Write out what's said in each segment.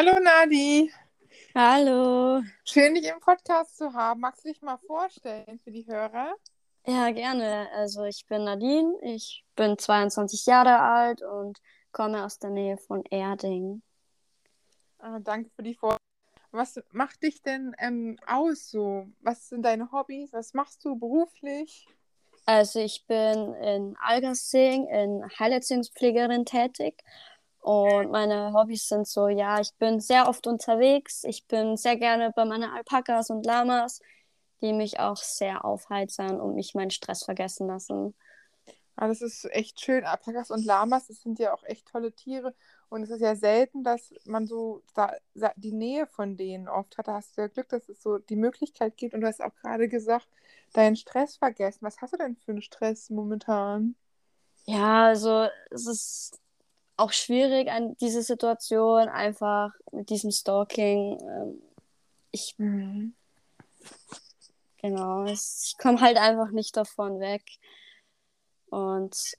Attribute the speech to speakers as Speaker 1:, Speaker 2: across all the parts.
Speaker 1: Hallo Nadi.
Speaker 2: Hallo.
Speaker 1: Schön, dich im Podcast zu haben. Magst du dich mal vorstellen für die Hörer?
Speaker 2: Ja, gerne. Also ich bin Nadine, ich bin 22 Jahre alt und komme aus der Nähe von Erding.
Speaker 1: Ah, danke für die Vorstellung. Was macht dich denn ähm, aus so? Was sind deine Hobbys? Was machst du beruflich?
Speaker 2: Also ich bin in Algersing in Heilerziehungspflegerin tätig und meine Hobbys sind so, ja, ich bin sehr oft unterwegs, ich bin sehr gerne bei meinen Alpakas und Lamas, die mich auch sehr aufheitern und mich meinen Stress vergessen lassen.
Speaker 1: Ah, das ist echt schön. Alpakas und Lamas, das sind ja auch echt tolle Tiere. Und es ist ja selten, dass man so da, die Nähe von denen oft hat. Da hast du ja Glück, dass es so die Möglichkeit gibt. Und du hast auch gerade gesagt, deinen Stress vergessen. Was hast du denn für einen Stress momentan?
Speaker 2: Ja, also es ist auch schwierig an diese Situation, einfach mit diesem Stalking. Ähm, ich. Mhm. Genau, ich komme halt einfach nicht davon weg. Und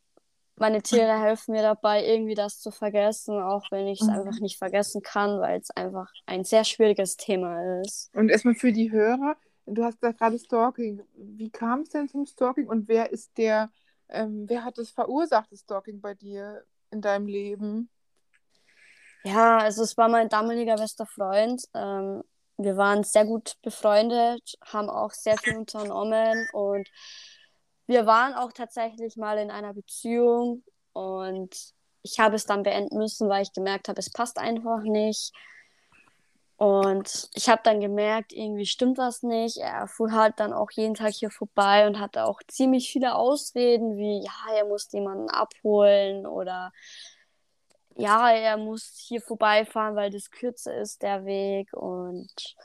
Speaker 2: meine Tiere helfen mir dabei, irgendwie das zu vergessen, auch wenn ich es mhm. einfach nicht vergessen kann, weil es einfach ein sehr schwieriges Thema ist.
Speaker 1: Und erstmal für die Hörer, du hast gesagt gerade Stalking. Wie kam es denn zum Stalking und wer ist der, ähm, wer hat das verursacht, das Stalking bei dir in deinem Leben?
Speaker 2: Ja, also es war mein damaliger bester Freund. Ähm, wir waren sehr gut befreundet, haben auch sehr viel unternommen und wir waren auch tatsächlich mal in einer Beziehung und ich habe es dann beenden müssen, weil ich gemerkt habe, es passt einfach nicht. Und ich habe dann gemerkt, irgendwie stimmt was nicht. Er fuhr halt dann auch jeden Tag hier vorbei und hatte auch ziemlich viele Ausreden, wie ja, er muss jemanden abholen oder ja, er muss hier vorbeifahren, weil das kürzer ist, der Weg. Und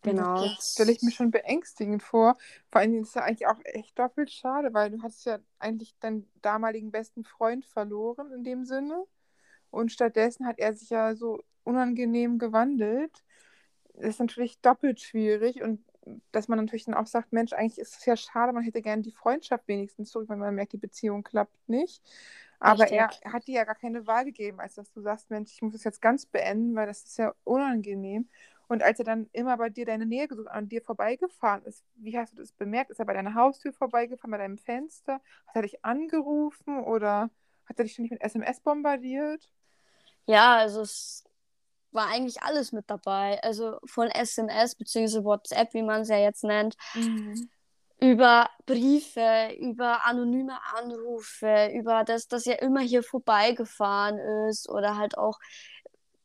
Speaker 1: Genau. Das stelle ich mir schon beängstigend vor. Vor allem ist es ja eigentlich auch echt doppelt schade, weil du hast ja eigentlich deinen damaligen besten Freund verloren in dem Sinne. Und stattdessen hat er sich ja so unangenehm gewandelt. Ist natürlich doppelt schwierig und dass man natürlich dann auch sagt, Mensch, eigentlich ist es ja schade, man hätte gerne die Freundschaft wenigstens zurück, wenn man merkt, die Beziehung klappt nicht. Aber Richtig. er hat dir ja gar keine Wahl gegeben, als dass du sagst, Mensch, ich muss es jetzt ganz beenden, weil das ist ja unangenehm. Und als er dann immer bei dir deine Nähe gesucht an dir vorbeigefahren ist, wie hast du das bemerkt? Ist er bei deiner Haustür vorbeigefahren, bei deinem Fenster? Hat er dich angerufen oder hat er dich ständig mit SMS bombardiert?
Speaker 2: Ja, also es war eigentlich alles mit dabei. Also von SMS bzw. WhatsApp, wie man es ja jetzt nennt, mhm. über Briefe, über anonyme Anrufe, über das, dass er immer hier vorbeigefahren ist oder halt auch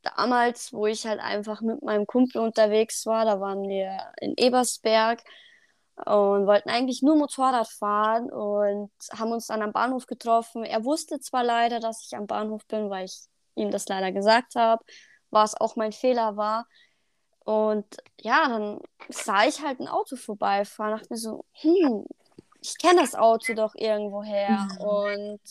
Speaker 2: damals, wo ich halt einfach mit meinem Kumpel unterwegs war, da waren wir in Ebersberg und wollten eigentlich nur Motorrad fahren und haben uns dann am Bahnhof getroffen. Er wusste zwar leider, dass ich am Bahnhof bin, weil ich ihm das leider gesagt habe, was auch mein Fehler war. Und ja, dann sah ich halt ein Auto vorbeifahren, dachte mir so, hm, ich kenne das Auto doch irgendwoher. Mhm. Und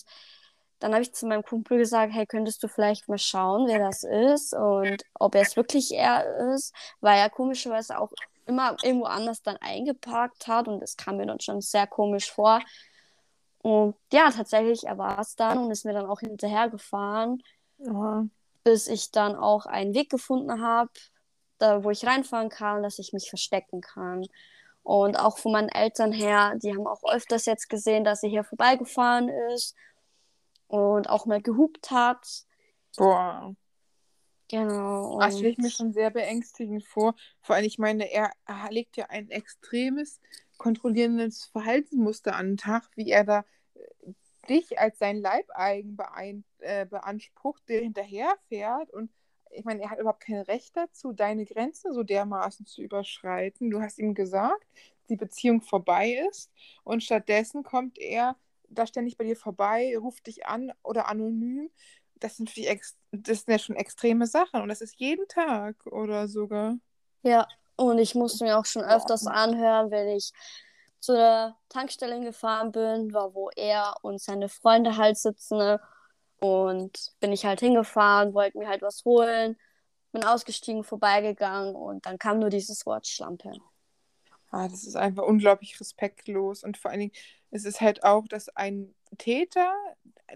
Speaker 2: dann habe ich zu meinem Kumpel gesagt, hey, könntest du vielleicht mal schauen, wer das ist und ob er es wirklich er ist, weil er komischerweise auch immer irgendwo anders dann eingeparkt hat und das kam mir dann schon sehr komisch vor. Und ja, tatsächlich, er war es dann und ist mir dann auch hinterhergefahren, ja. Bis ich dann auch einen Weg gefunden habe, da wo ich reinfahren kann, dass ich mich verstecken kann. Und auch von meinen Eltern her, die haben auch öfters jetzt gesehen, dass er hier vorbeigefahren ist und auch mal gehupt hat.
Speaker 1: Boah.
Speaker 2: Genau.
Speaker 1: Das stelle ich mir schon sehr beängstigend vor. Vor allem, ich meine, er, legt ja ein extremes, kontrollierendes Verhaltensmuster an den Tag, wie er da äh, dich als sein Leibeigen beein, äh, beansprucht, der hinterherfährt. Und ich meine, er hat überhaupt kein Recht dazu, deine Grenzen so dermaßen zu überschreiten. Du hast ihm gesagt, die Beziehung vorbei ist. Und stattdessen kommt er da ständig bei dir vorbei, ruft dich an oder anonym. Das sind, das sind ja schon extreme Sachen und das ist jeden Tag oder sogar.
Speaker 2: Ja, und ich musste mir auch schon öfters anhören, wenn ich zu der Tankstelle gefahren bin, war wo er und seine Freunde halt sitzen. Ne? Und bin ich halt hingefahren, wollte mir halt was holen, bin ausgestiegen, vorbeigegangen und dann kam nur dieses Wort Schlampe.
Speaker 1: Ah, das ist einfach unglaublich respektlos. Und vor allen Dingen ist es halt auch, dass ein Täter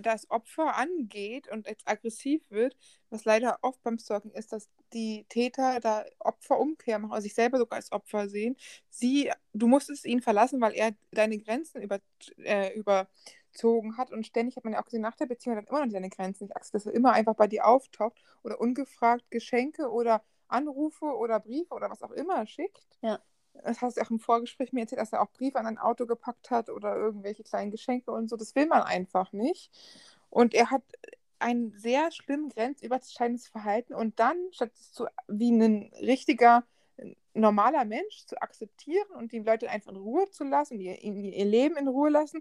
Speaker 1: das Opfer angeht und jetzt aggressiv wird, was leider oft beim Stalking ist, dass die Täter da Opferumkehr machen, also sich selber sogar als Opfer sehen. Sie, du musstest ihn verlassen, weil er deine Grenzen über, äh, überzogen hat und ständig hat man ja auch gesehen, nach der Beziehung hat er immer noch seine Grenzen nicht akzeptiert, dass er immer einfach bei dir auftaucht oder ungefragt Geschenke oder Anrufe oder Briefe oder was auch immer schickt.
Speaker 2: Ja.
Speaker 1: Das hast du auch im Vorgespräch mir erzählt, dass er auch Briefe an ein Auto gepackt hat oder irgendwelche kleinen Geschenke und so. Das will man einfach nicht. Und er hat ein sehr schlimm grenzüberschreitendes Verhalten und dann, statt es zu, wie ein richtiger, normaler Mensch zu akzeptieren und die Leute einfach in Ruhe zu lassen, ihr, ihr Leben in Ruhe lassen,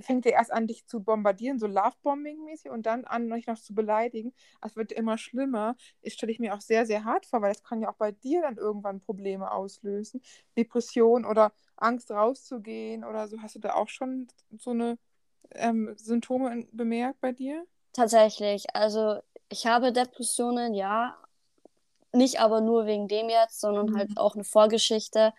Speaker 1: fängt er erst an, dich zu bombardieren, so Lovebombing-mäßig, und dann an, dich noch zu beleidigen. Es wird immer schlimmer. Das stelle ich mir auch sehr, sehr hart vor, weil das kann ja auch bei dir dann irgendwann Probleme auslösen. Depression oder Angst rauszugehen oder so. Hast du da auch schon so eine ähm, Symptome bemerkt bei dir?
Speaker 2: Tatsächlich. Also ich habe Depressionen, ja. Nicht aber nur wegen dem jetzt, sondern mhm. halt auch eine Vorgeschichte.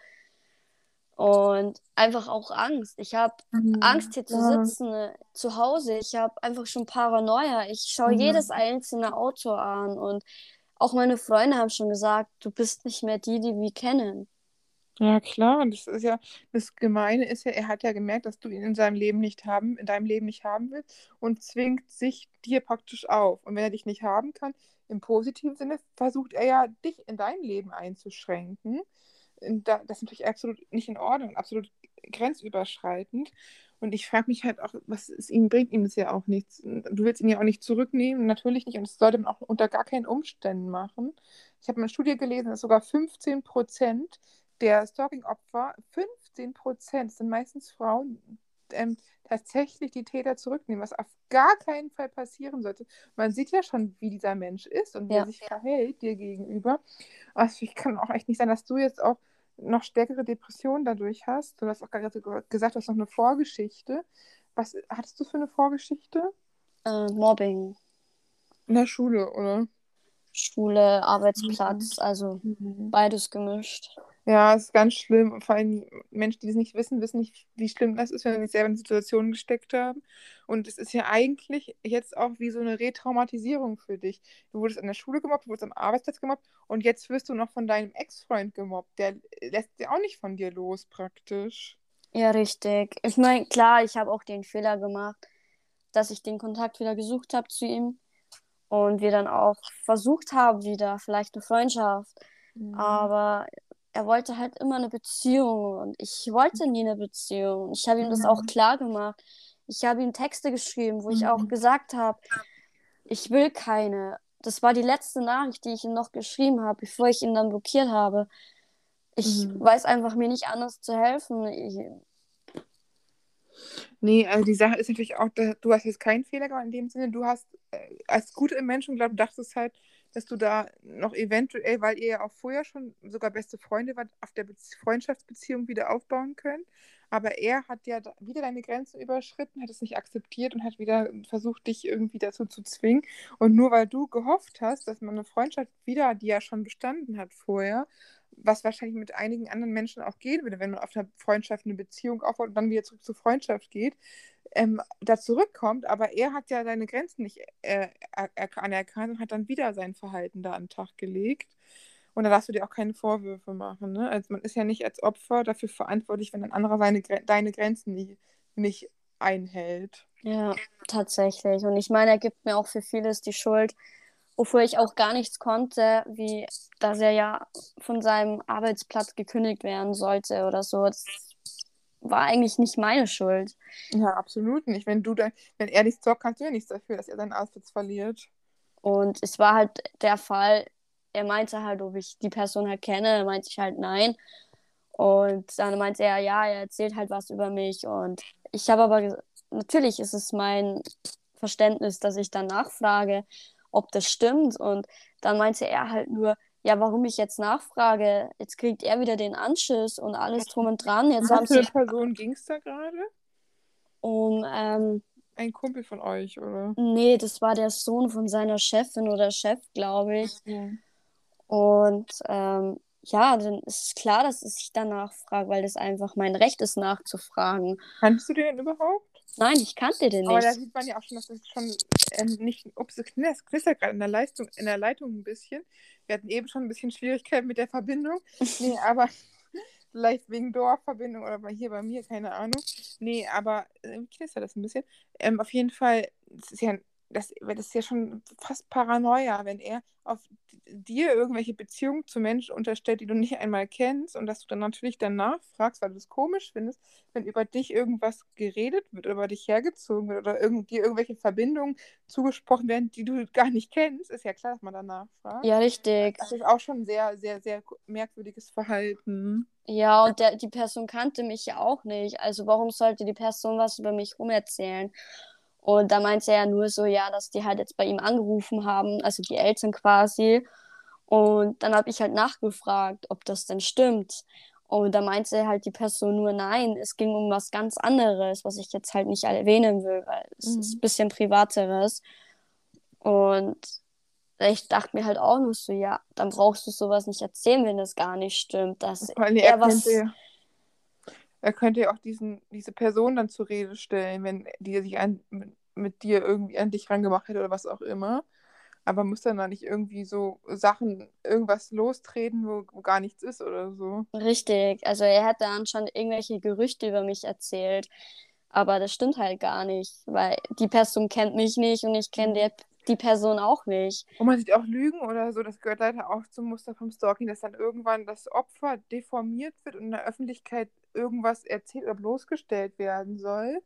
Speaker 2: Und einfach auch Angst. Ich habe mhm. Angst, hier zu ja. sitzen, äh, zu Hause. Ich habe einfach schon Paranoia. Ich schaue mhm. jedes einzelne Auto an. Und auch meine Freunde haben schon gesagt, du bist nicht mehr die, die wir kennen.
Speaker 1: Ja, klar. Und das ist ja, das Gemeine ist ja, er hat ja gemerkt, dass du ihn in seinem Leben nicht haben, in deinem Leben nicht haben willst und zwingt sich dir praktisch auf. Und wenn er dich nicht haben kann, im positiven Sinne, versucht er ja, dich in deinem Leben einzuschränken das ist natürlich absolut nicht in Ordnung, absolut grenzüberschreitend. Und ich frage mich halt auch, was es ihnen bringt, ihm das ja auch nichts. Du willst ihn ja auch nicht zurücknehmen, natürlich nicht. Und das sollte man auch unter gar keinen Umständen machen. Ich habe eine Studie gelesen, dass sogar 15 Prozent der Stalking-Opfer, 15 Prozent, sind meistens Frauen, ähm, tatsächlich die Täter zurücknehmen, was auf gar keinen Fall passieren sollte. Man sieht ja schon, wie dieser Mensch ist und wie ja. er sich verhält dir gegenüber. Also ich kann auch echt nicht sein, dass du jetzt auch noch stärkere Depressionen dadurch hast. Du hast auch gerade gesagt, du hast noch eine Vorgeschichte. Was hattest du für eine Vorgeschichte?
Speaker 2: Äh, Mobbing.
Speaker 1: In der Schule, oder?
Speaker 2: Schule, Arbeitsplatz, mhm. also mhm. beides gemischt.
Speaker 1: Ja, es ist ganz schlimm. Vor allem Menschen, die das nicht wissen, wissen nicht, wie schlimm das ist, wenn sie sich selber in Situationen gesteckt haben. Und es ist ja eigentlich jetzt auch wie so eine Retraumatisierung für dich. Du wurdest an der Schule gemobbt, du wurdest am Arbeitsplatz gemobbt und jetzt wirst du noch von deinem Ex-Freund gemobbt. Der lässt ja auch nicht von dir los, praktisch.
Speaker 2: Ja, richtig. Ich meine, klar, ich habe auch den Fehler gemacht, dass ich den Kontakt wieder gesucht habe zu ihm und wir dann auch versucht haben, wieder vielleicht eine Freundschaft. Mhm. Aber er wollte halt immer eine Beziehung und ich wollte nie eine Beziehung. Ich habe ihm das auch klar gemacht. Ich habe ihm Texte geschrieben, wo ich auch mhm. gesagt habe, ich will keine. Das war die letzte Nachricht, die ich ihm noch geschrieben habe, bevor ich ihn dann blockiert habe. Ich mhm. weiß einfach mir nicht anders zu helfen. Ich...
Speaker 1: Nee, also die Sache ist natürlich auch, du hast jetzt keinen Fehler gemacht in dem Sinne. Du hast äh, als gute Menschen, glaube ich, dachtest halt, dass du da noch eventuell, weil ihr ja auch vorher schon sogar beste Freunde wart, auf der Be Freundschaftsbeziehung wieder aufbauen könnt. Aber er hat ja wieder deine Grenzen überschritten, hat es nicht akzeptiert und hat wieder versucht, dich irgendwie dazu zu zwingen. Und nur weil du gehofft hast, dass man eine Freundschaft wieder, die ja schon bestanden hat vorher, was wahrscheinlich mit einigen anderen Menschen auch gehen würde, wenn man auf einer Freundschaft eine Beziehung aufbaut und dann wieder zurück zur Freundschaft geht, ähm, da zurückkommt, aber er hat ja seine Grenzen nicht äh, anerkannt und hat dann wieder sein Verhalten da an den Tag gelegt. Und da darfst du dir auch keine Vorwürfe machen. Ne? Also man ist ja nicht als Opfer dafür verantwortlich, wenn ein anderer seine, deine Grenzen nicht, nicht einhält.
Speaker 2: Ja, tatsächlich. Und ich meine, er gibt mir auch für vieles die Schuld, wofür ich auch gar nichts konnte, wie dass er ja von seinem Arbeitsplatz gekündigt werden sollte oder so. Das war eigentlich nicht meine Schuld.
Speaker 1: Ja, absolut nicht. Wenn du dann, wenn er dich zockt, kannst du ja nichts dafür, dass er seinen Arbeitsplatz verliert.
Speaker 2: Und es war halt der Fall, er meinte halt, ob ich die Person halt kenne, meinte ich halt nein. Und dann meinte er, ja, er erzählt halt was über mich. Und ich habe aber, natürlich ist es mein Verständnis, dass ich dann nachfrage, ob das stimmt. Und dann meinte er halt nur, ja, warum ich jetzt nachfrage, jetzt kriegt er wieder den Anschiss und alles drum und dran. Jetzt
Speaker 1: Was für eine Person ging es da gerade?
Speaker 2: Um, ähm,
Speaker 1: Ein Kumpel von euch, oder?
Speaker 2: Nee, das war der Sohn von seiner Chefin oder Chef, glaube ich. Mhm. Und ähm, ja, dann ist es klar, dass ich danach frage, weil das einfach mein Recht ist, nachzufragen.
Speaker 1: Kannst du den überhaupt?
Speaker 2: Nein, ich kannte den nicht.
Speaker 1: Aber da sieht man ja auch schon, dass das schon ähm, nicht. Ups, es knistert gerade in der Leistung, in der Leitung ein bisschen. Wir hatten eben schon ein bisschen Schwierigkeiten mit der Verbindung. Nee, aber vielleicht wegen Dorfverbindung oder hier bei mir, keine Ahnung. Nee, aber äh, knistert das ein bisschen. Ähm, auf jeden Fall, es ist ja das, das ist ja schon fast Paranoia, wenn er auf dir irgendwelche Beziehungen zu Menschen unterstellt, die du nicht einmal kennst und dass du dann natürlich danach fragst, weil du es komisch findest, wenn über dich irgendwas geredet wird, oder über dich hergezogen wird oder irgend, dir irgendwelche Verbindungen zugesprochen werden, die du gar nicht kennst, ist ja klar, dass man danach fragt.
Speaker 2: Ja, richtig.
Speaker 1: Das ist auch schon sehr, sehr, sehr merkwürdiges Verhalten.
Speaker 2: Ja, und der, die Person kannte mich ja auch nicht. Also warum sollte die Person was über mich rumerzählen? Und da meinte er ja nur so, ja, dass die halt jetzt bei ihm angerufen haben, also die Eltern quasi. Und dann habe ich halt nachgefragt, ob das denn stimmt. Und da meinte halt die Person nur, nein, es ging um was ganz anderes, was ich jetzt halt nicht erwähnen will, weil es mhm. ist ein bisschen privateres. Und ich dachte mir halt auch nur so, ja, dann brauchst du sowas nicht erzählen, wenn das gar nicht stimmt. Dass
Speaker 1: er, er was, er könnte ja auch diesen, diese Person dann zur Rede stellen, wenn die sich an, mit, mit dir irgendwie an dich rangemacht hätte oder was auch immer. Aber muss dann da nicht irgendwie so Sachen, irgendwas lostreten, wo, wo gar nichts ist oder so?
Speaker 2: Richtig. Also er hat dann schon irgendwelche Gerüchte über mich erzählt. Aber das stimmt halt gar nicht, weil die Person kennt mich nicht und ich kenne die, die Person auch nicht.
Speaker 1: Und man sieht auch Lügen oder so, das gehört leider auch zum Muster vom Stalking, dass dann irgendwann das Opfer deformiert wird und in der Öffentlichkeit irgendwas erzählt oder bloßgestellt werden soll.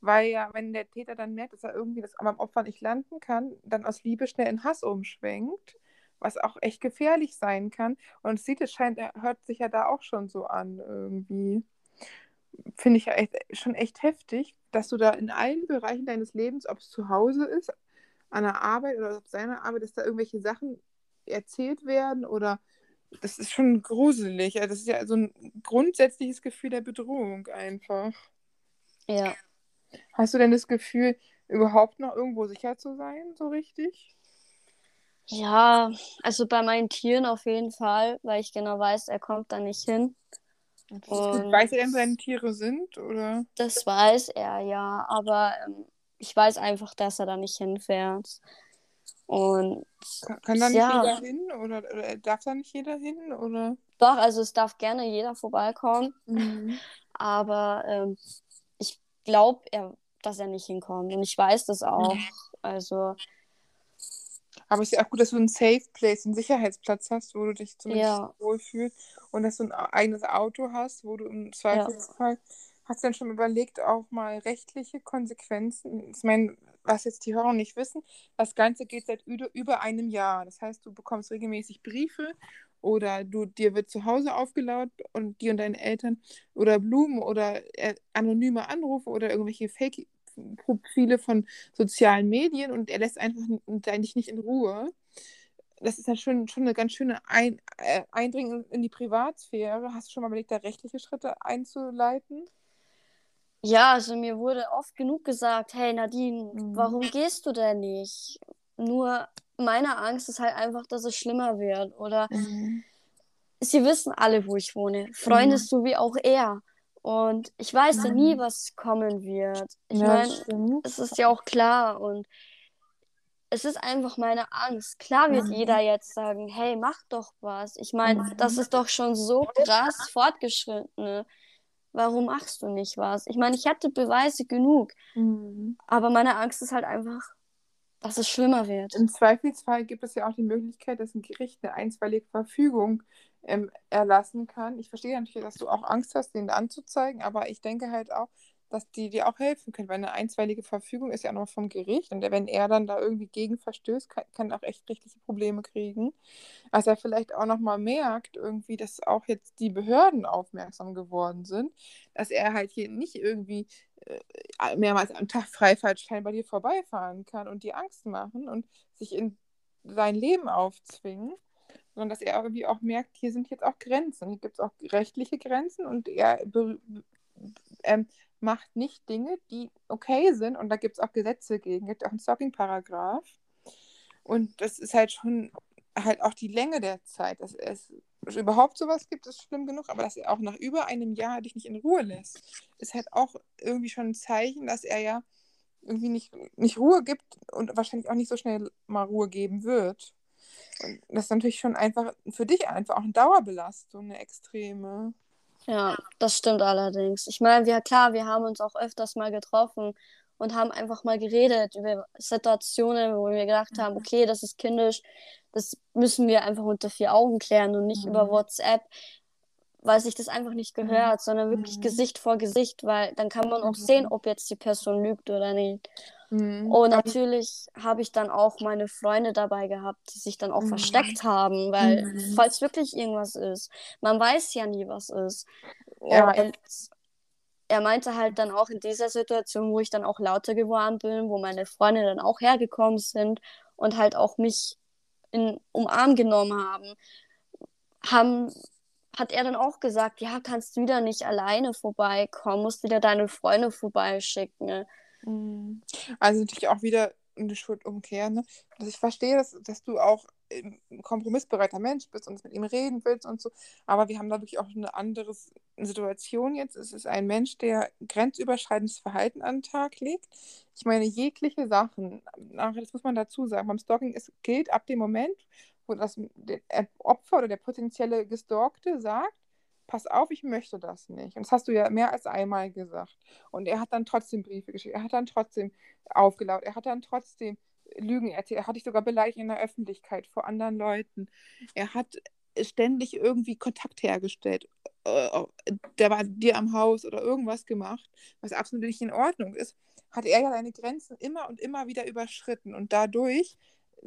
Speaker 1: Weil ja, wenn der Täter dann merkt, dass er irgendwie das beim Opfer nicht landen kann, dann aus Liebe schnell in Hass umschwenkt, was auch echt gefährlich sein kann. Und sieht, es scheint, er hört sich ja da auch schon so an irgendwie. Finde ich ja echt, schon echt heftig, dass du da in allen Bereichen deines Lebens, ob es zu Hause ist, an der Arbeit oder auf seiner Arbeit, dass da irgendwelche Sachen erzählt werden oder das ist schon gruselig. Das ist ja so ein grundsätzliches Gefühl der Bedrohung einfach.
Speaker 2: Ja.
Speaker 1: Hast du denn das Gefühl, überhaupt noch irgendwo sicher zu sein, so richtig?
Speaker 2: Ja, also bei meinen Tieren auf jeden Fall, weil ich genau weiß, er kommt da nicht hin.
Speaker 1: Und weiß er denn, wo seine Tiere sind? Oder?
Speaker 2: Das weiß er, ja. Aber ähm, ich weiß einfach, dass er da nicht hinfährt. Und
Speaker 1: kann, da nicht ja. jeder hin oder, oder, darf da nicht jeder hin oder?
Speaker 2: Doch, also es darf gerne jeder vorbeikommen, mhm. aber ähm, ich glaube, dass er nicht hinkommt und ich weiß das auch. Mhm. Also.
Speaker 1: Aber es ist ja auch gut, dass du einen Safe Place, einen Sicherheitsplatz hast, wo du dich zumindest ja. wohlfühlst und dass du ein eigenes Auto hast, wo du im Zweifelsfall ja. Hast du denn schon überlegt, auch mal rechtliche Konsequenzen? Ich meine, was jetzt die Hörer nicht wissen, das Ganze geht seit über einem Jahr. Das heißt, du bekommst regelmäßig Briefe oder du, dir wird zu Hause aufgelaut und dir und deinen Eltern oder Blumen oder äh, anonyme Anrufe oder irgendwelche Fake-Profile von sozialen Medien und er lässt einfach eigentlich nicht in Ruhe. Das ist ja schon, schon eine ganz schöne Ein äh, Eindringung in die Privatsphäre. Hast du schon mal überlegt, da rechtliche Schritte einzuleiten?
Speaker 2: Ja, also mir wurde oft genug gesagt, hey Nadine, mhm. warum gehst du denn nicht? Nur meine Angst ist halt einfach, dass es schlimmer wird. Oder mhm. sie wissen alle, wo ich wohne. Freunde mhm. so wie auch er. Und ich weiß ja nie, was kommen wird. Ich ja, meine, es ist ja auch klar. Und es ist einfach meine Angst. Klar wird mhm. jeder jetzt sagen, hey, mach doch was. Ich meine, mhm. das ist doch schon so krass fortgeschritten warum machst du nicht was? Ich meine, ich hatte Beweise genug, mhm. aber meine Angst ist halt einfach, dass es schlimmer wird.
Speaker 1: Im Zweifelsfall gibt es ja auch die Möglichkeit, dass ein Gericht eine einstweilige Verfügung ähm, erlassen kann. Ich verstehe natürlich, dass du auch Angst hast, den anzuzeigen, aber ich denke halt auch, dass die dir auch helfen können, weil eine einstweilige Verfügung ist ja noch vom Gericht und wenn er dann da irgendwie gegen verstößt, kann, kann auch echt rechtliche Probleme kriegen. Als er vielleicht auch nochmal merkt, irgendwie, dass auch jetzt die Behörden aufmerksam geworden sind, dass er halt hier nicht irgendwie äh, mehrmals am Tag Freifahrtschein bei dir vorbeifahren kann und dir Angst machen und sich in sein Leben aufzwingen sondern dass er irgendwie auch merkt, hier sind jetzt auch Grenzen. Hier gibt es auch rechtliche Grenzen und er ähm, macht nicht Dinge, die okay sind. Und da gibt es auch Gesetze gegen. Gibt auch einen Stalking-Paragraph. Und das ist halt schon halt auch die Länge der Zeit. Das ist es überhaupt sowas gibt, ist schlimm genug, aber dass er auch nach über einem Jahr dich nicht in Ruhe lässt, ist halt auch irgendwie schon ein Zeichen, dass er ja irgendwie nicht, nicht Ruhe gibt und wahrscheinlich auch nicht so schnell mal Ruhe geben wird. Und das ist natürlich schon einfach für dich einfach auch eine Dauerbelastung, eine extreme.
Speaker 2: Ja, das stimmt allerdings. Ich meine, wir, klar, wir haben uns auch öfters mal getroffen und haben einfach mal geredet über Situationen, wo wir gedacht haben, mhm. okay, das ist kindisch, das müssen wir einfach unter vier Augen klären und nicht mhm. über WhatsApp, weil sich das einfach nicht mhm. gehört, mhm. sondern wirklich mhm. Gesicht vor Gesicht, weil dann kann man auch sehen, ob jetzt die Person lügt oder nicht. Mhm. Und natürlich habe ich dann auch meine Freunde dabei gehabt, die sich dann auch mhm. versteckt haben, weil mhm. falls wirklich irgendwas ist, man weiß ja nie, was ist. Ja, und er meinte halt dann auch in dieser Situation, wo ich dann auch lauter geworden bin, wo meine Freunde dann auch hergekommen sind und halt auch mich in Umarm genommen haben, haben hat er dann auch gesagt, ja, kannst du wieder nicht alleine vorbeikommen, musst wieder deine Freunde vorbeischicken.
Speaker 1: Mhm. Also natürlich auch wieder eine Schuldumkehr. Ne? Also ich verstehe, dass, dass du auch ein kompromissbereiter Mensch bist und mit ihm reden willst und so. Aber wir haben da wirklich auch eine andere Situation jetzt. Es ist ein Mensch, der grenzüberschreitendes Verhalten an den Tag legt. Ich meine, jegliche Sachen, das muss man dazu sagen, beim Stalking ist, gilt ab dem Moment, wo das Opfer oder der potenzielle Gestalkte sagt, pass auf, ich möchte das nicht. Und das hast du ja mehr als einmal gesagt. Und er hat dann trotzdem Briefe geschickt, er hat dann trotzdem aufgelaut, er hat dann trotzdem Lügen erzählt, er hat dich sogar beleidigt in der Öffentlichkeit vor anderen Leuten. Er hat ständig irgendwie Kontakt hergestellt. Äh, der war dir am Haus oder irgendwas gemacht, was absolut nicht in Ordnung ist, hat er ja seine Grenzen immer und immer wieder überschritten. Und dadurch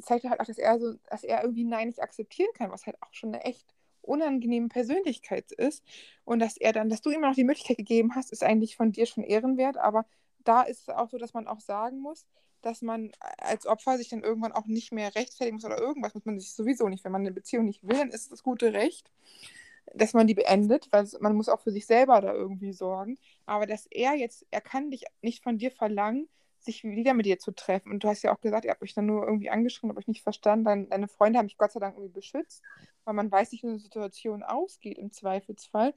Speaker 1: zeigt er halt auch, dass er so, dass er irgendwie Nein nicht akzeptieren kann, was halt auch schon eine echt unangenehme Persönlichkeit ist. Und dass er dann, dass du ihm noch die Möglichkeit gegeben hast, ist eigentlich von dir schon ehrenwert. Aber da ist es auch so, dass man auch sagen muss, dass man als Opfer sich dann irgendwann auch nicht mehr rechtfertigen muss oder irgendwas muss man sich sowieso nicht. Wenn man eine Beziehung nicht will, dann ist es das gute Recht, dass man die beendet, weil man muss auch für sich selber da irgendwie sorgen. Aber dass er jetzt, er kann dich nicht von dir verlangen, sich wieder mit dir zu treffen. Und du hast ja auch gesagt, ihr habt euch dann nur irgendwie angeschrieben, habt euch nicht verstanden. Deine, deine Freunde haben mich Gott sei Dank irgendwie beschützt weil man weiß nicht, wie eine Situation ausgeht im Zweifelsfall.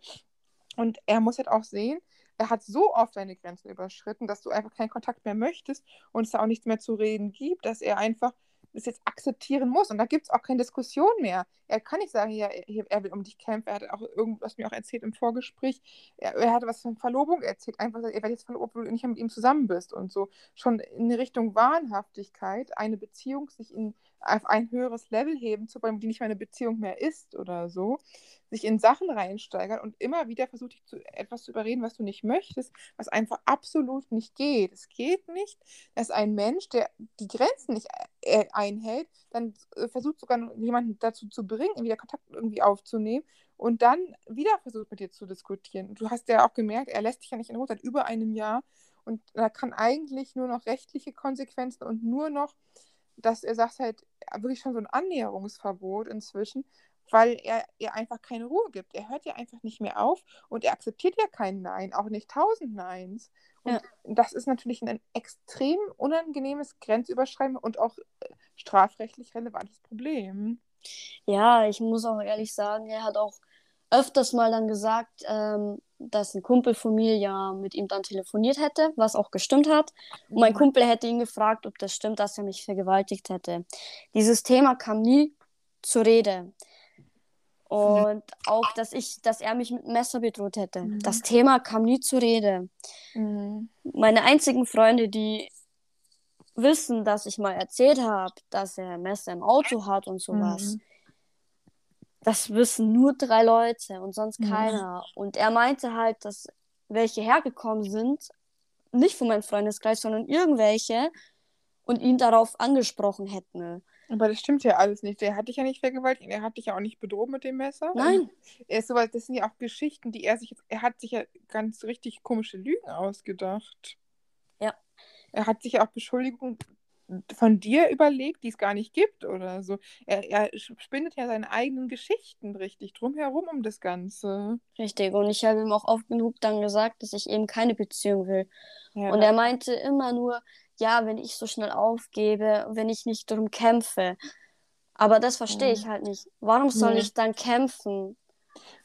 Speaker 1: Und er muss halt auch sehen, er hat so oft seine Grenzen überschritten, dass du einfach keinen Kontakt mehr möchtest und es da auch nichts mehr zu reden gibt, dass er einfach das jetzt akzeptieren muss. Und da gibt es auch keine Diskussion mehr. Er kann nicht sagen, ja, er will um dich kämpfen. Er hat auch irgendwas mir auch erzählt im Vorgespräch. Er, er hatte was von Verlobung erzählt. Einfach, er wird jetzt verlobt, obwohl du nicht mit ihm zusammen bist und so. Schon in Richtung Wahnhaftigkeit, eine Beziehung sich in, auf ein höheres Level heben zu wollen, die nicht mehr eine Beziehung mehr ist oder so. Sich in Sachen reinsteigern und immer wieder versucht, dich zu etwas zu überreden, was du nicht möchtest, was einfach absolut nicht geht. Es geht nicht, dass ein Mensch, der die Grenzen nicht einhält, dann äh, versucht sogar jemanden dazu zu bringen, wieder Kontakt irgendwie aufzunehmen und dann wieder versucht mit dir zu diskutieren. Du hast ja auch gemerkt, er lässt dich ja nicht in Ruhe seit über einem Jahr und da kann eigentlich nur noch rechtliche Konsequenzen und nur noch, dass er sagt halt wirklich schon so ein Annäherungsverbot inzwischen, weil er ihr einfach keine Ruhe gibt. Er hört ja einfach nicht mehr auf und er akzeptiert ja kein Nein, auch nicht tausend Neins. Und ja. das ist natürlich ein extrem unangenehmes Grenzüberschreiten und auch äh, strafrechtlich relevantes Problem.
Speaker 2: Ja, ich muss auch ehrlich sagen, er hat auch öfters mal dann gesagt, ähm, dass ein Kumpel von mir ja mit ihm dann telefoniert hätte, was auch gestimmt hat. Und mein Kumpel hätte ihn gefragt, ob das stimmt, dass er mich vergewaltigt hätte. Dieses Thema kam nie zur Rede. Und auch, dass ich, dass er mich mit Messer bedroht hätte. Mhm. Das Thema kam nie zur Rede. Mhm. Meine einzigen Freunde, die wissen, dass ich mal erzählt habe, dass er Messer im Auto hat und sowas. Mhm. Das wissen nur drei Leute und sonst mhm. keiner. Und er meinte halt, dass welche hergekommen sind, nicht von meinem Freundeskreis, sondern irgendwelche und ihn darauf angesprochen hätten.
Speaker 1: Aber das stimmt ja alles nicht. Der hat dich ja nicht vergewaltigt, er hat dich ja auch nicht bedroht mit dem Messer.
Speaker 2: Nein.
Speaker 1: Er ist sowas, das sind ja auch Geschichten, die er sich, er hat sich ja ganz richtig komische Lügen ausgedacht.
Speaker 2: Ja.
Speaker 1: Er hat sich ja auch Beschuldigungen von dir überlegt, die es gar nicht gibt oder so. Er, er spinnet ja seine eigenen Geschichten richtig drumherum um das Ganze.
Speaker 2: Richtig, und ich habe ihm auch oft genug dann gesagt, dass ich eben keine Beziehung will. Ja. Und er meinte immer nur, ja, wenn ich so schnell aufgebe, wenn ich nicht darum kämpfe. Aber das verstehe ich halt nicht. Warum soll ich dann kämpfen?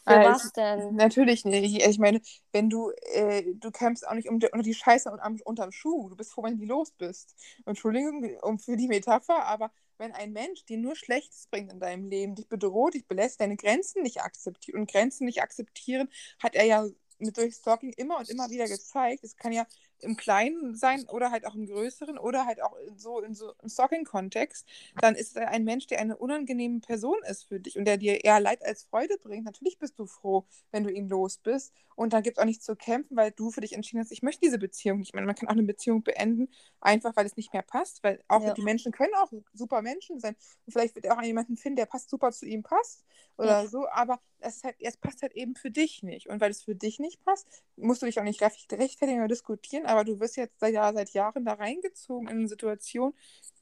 Speaker 2: Für
Speaker 1: Äh,
Speaker 2: was denn?
Speaker 1: Natürlich nicht. Ich meine, wenn du, äh, du kämpfst auch nicht um die, unter die Scheiße und am, unterm Schuh. Du bist froh, wenn du los bist. Entschuldigung um, für die Metapher, aber wenn ein Mensch dir nur Schlechtes bringt in deinem Leben, dich bedroht, dich belässt, deine Grenzen nicht akzeptiert und Grenzen nicht akzeptieren, hat er ja mit durch Stalking immer und immer wieder gezeigt. Es kann ja im Kleinen sein oder halt auch im Größeren oder halt auch in so in so einem Stalking-Kontext, dann ist er ein Mensch, der eine unangenehme Person ist für dich und der dir eher Leid als Freude bringt. Natürlich bist du froh, wenn du ihn los bist. Und dann gibt es auch nichts zu kämpfen, weil du für dich entschieden hast, ich möchte diese Beziehung nicht mehr. Man kann auch eine Beziehung beenden, einfach weil es nicht mehr passt, weil auch
Speaker 2: Ja.
Speaker 1: die Menschen können auch super Menschen sein. Und vielleicht wird er auch jemanden finden, der passt super zu ihm passt oder
Speaker 2: Ja.
Speaker 1: so, aber es, halt, es passt halt eben für dich nicht. Und weil es für dich nicht passt, musst du dich auch nicht recht- rechtfertigen oder diskutieren, aber du wirst jetzt seit, ja, seit Jahren da reingezogen in eine Situation,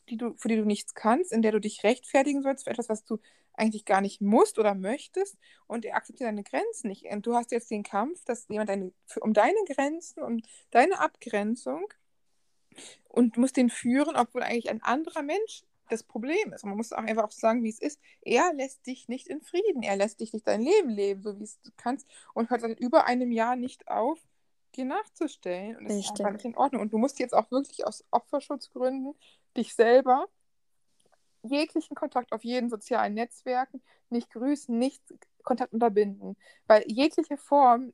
Speaker 1: die du, für die du nichts kannst, in der du dich rechtfertigen sollst für etwas, was du eigentlich gar nicht musst oder möchtest und er akzeptiert deine Grenzen nicht. Und du hast jetzt den Kampf, dass jemand deine, um deine Grenzen, um deine Abgrenzung und musst den führen, obwohl eigentlich ein anderer Mensch das Problem ist. Und man muss auch einfach auch sagen, wie es ist. Er lässt dich nicht in Frieden. Er lässt dich nicht dein Leben leben, so wie es du kannst und hört seit über einem Jahr nicht auf, dir nachzustellen. Und das ist
Speaker 2: Richtig.
Speaker 1: einfach nicht in Ordnung. Und du musst jetzt auch wirklich aus Opferschutzgründen dich selber jeglichen Kontakt auf jeden sozialen Netzwerken nicht grüßen, nicht Kontakt unterbinden. Weil jegliche Form,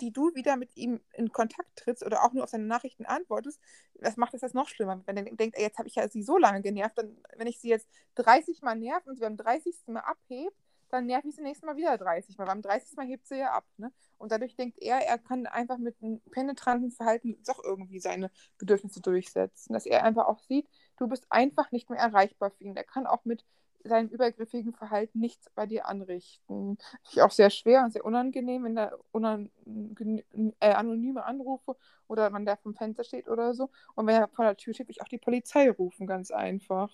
Speaker 1: die du wieder mit ihm in Kontakt trittst oder auch nur auf seine Nachrichten antwortest, das macht es jetzt noch schlimmer. Wenn er denkt, ey, jetzt habe ich ja sie so lange genervt, dann, wenn ich sie jetzt 30 Mal nerv und sie beim 30. Mal abhebt, dann nerv ich sie nächstes Mal wieder 30 Mal. Beim 30. Mal hebt sie ja ab. Ne? Und dadurch denkt er, er kann einfach mit einem penetranten Verhalten doch irgendwie seine Bedürfnisse durchsetzen. Dass er einfach auch sieht, du bist einfach nicht mehr erreichbar für ihn. Der kann auch mit seinem übergriffigen Verhalten nichts bei dir anrichten. Finde auch sehr schwer und sehr unangenehm, wenn da unan äh, anonyme Anrufe oder man da vom Fenster steht oder so. Und wenn er vor der Tür steht, will ich auch die Polizei rufen, ganz einfach.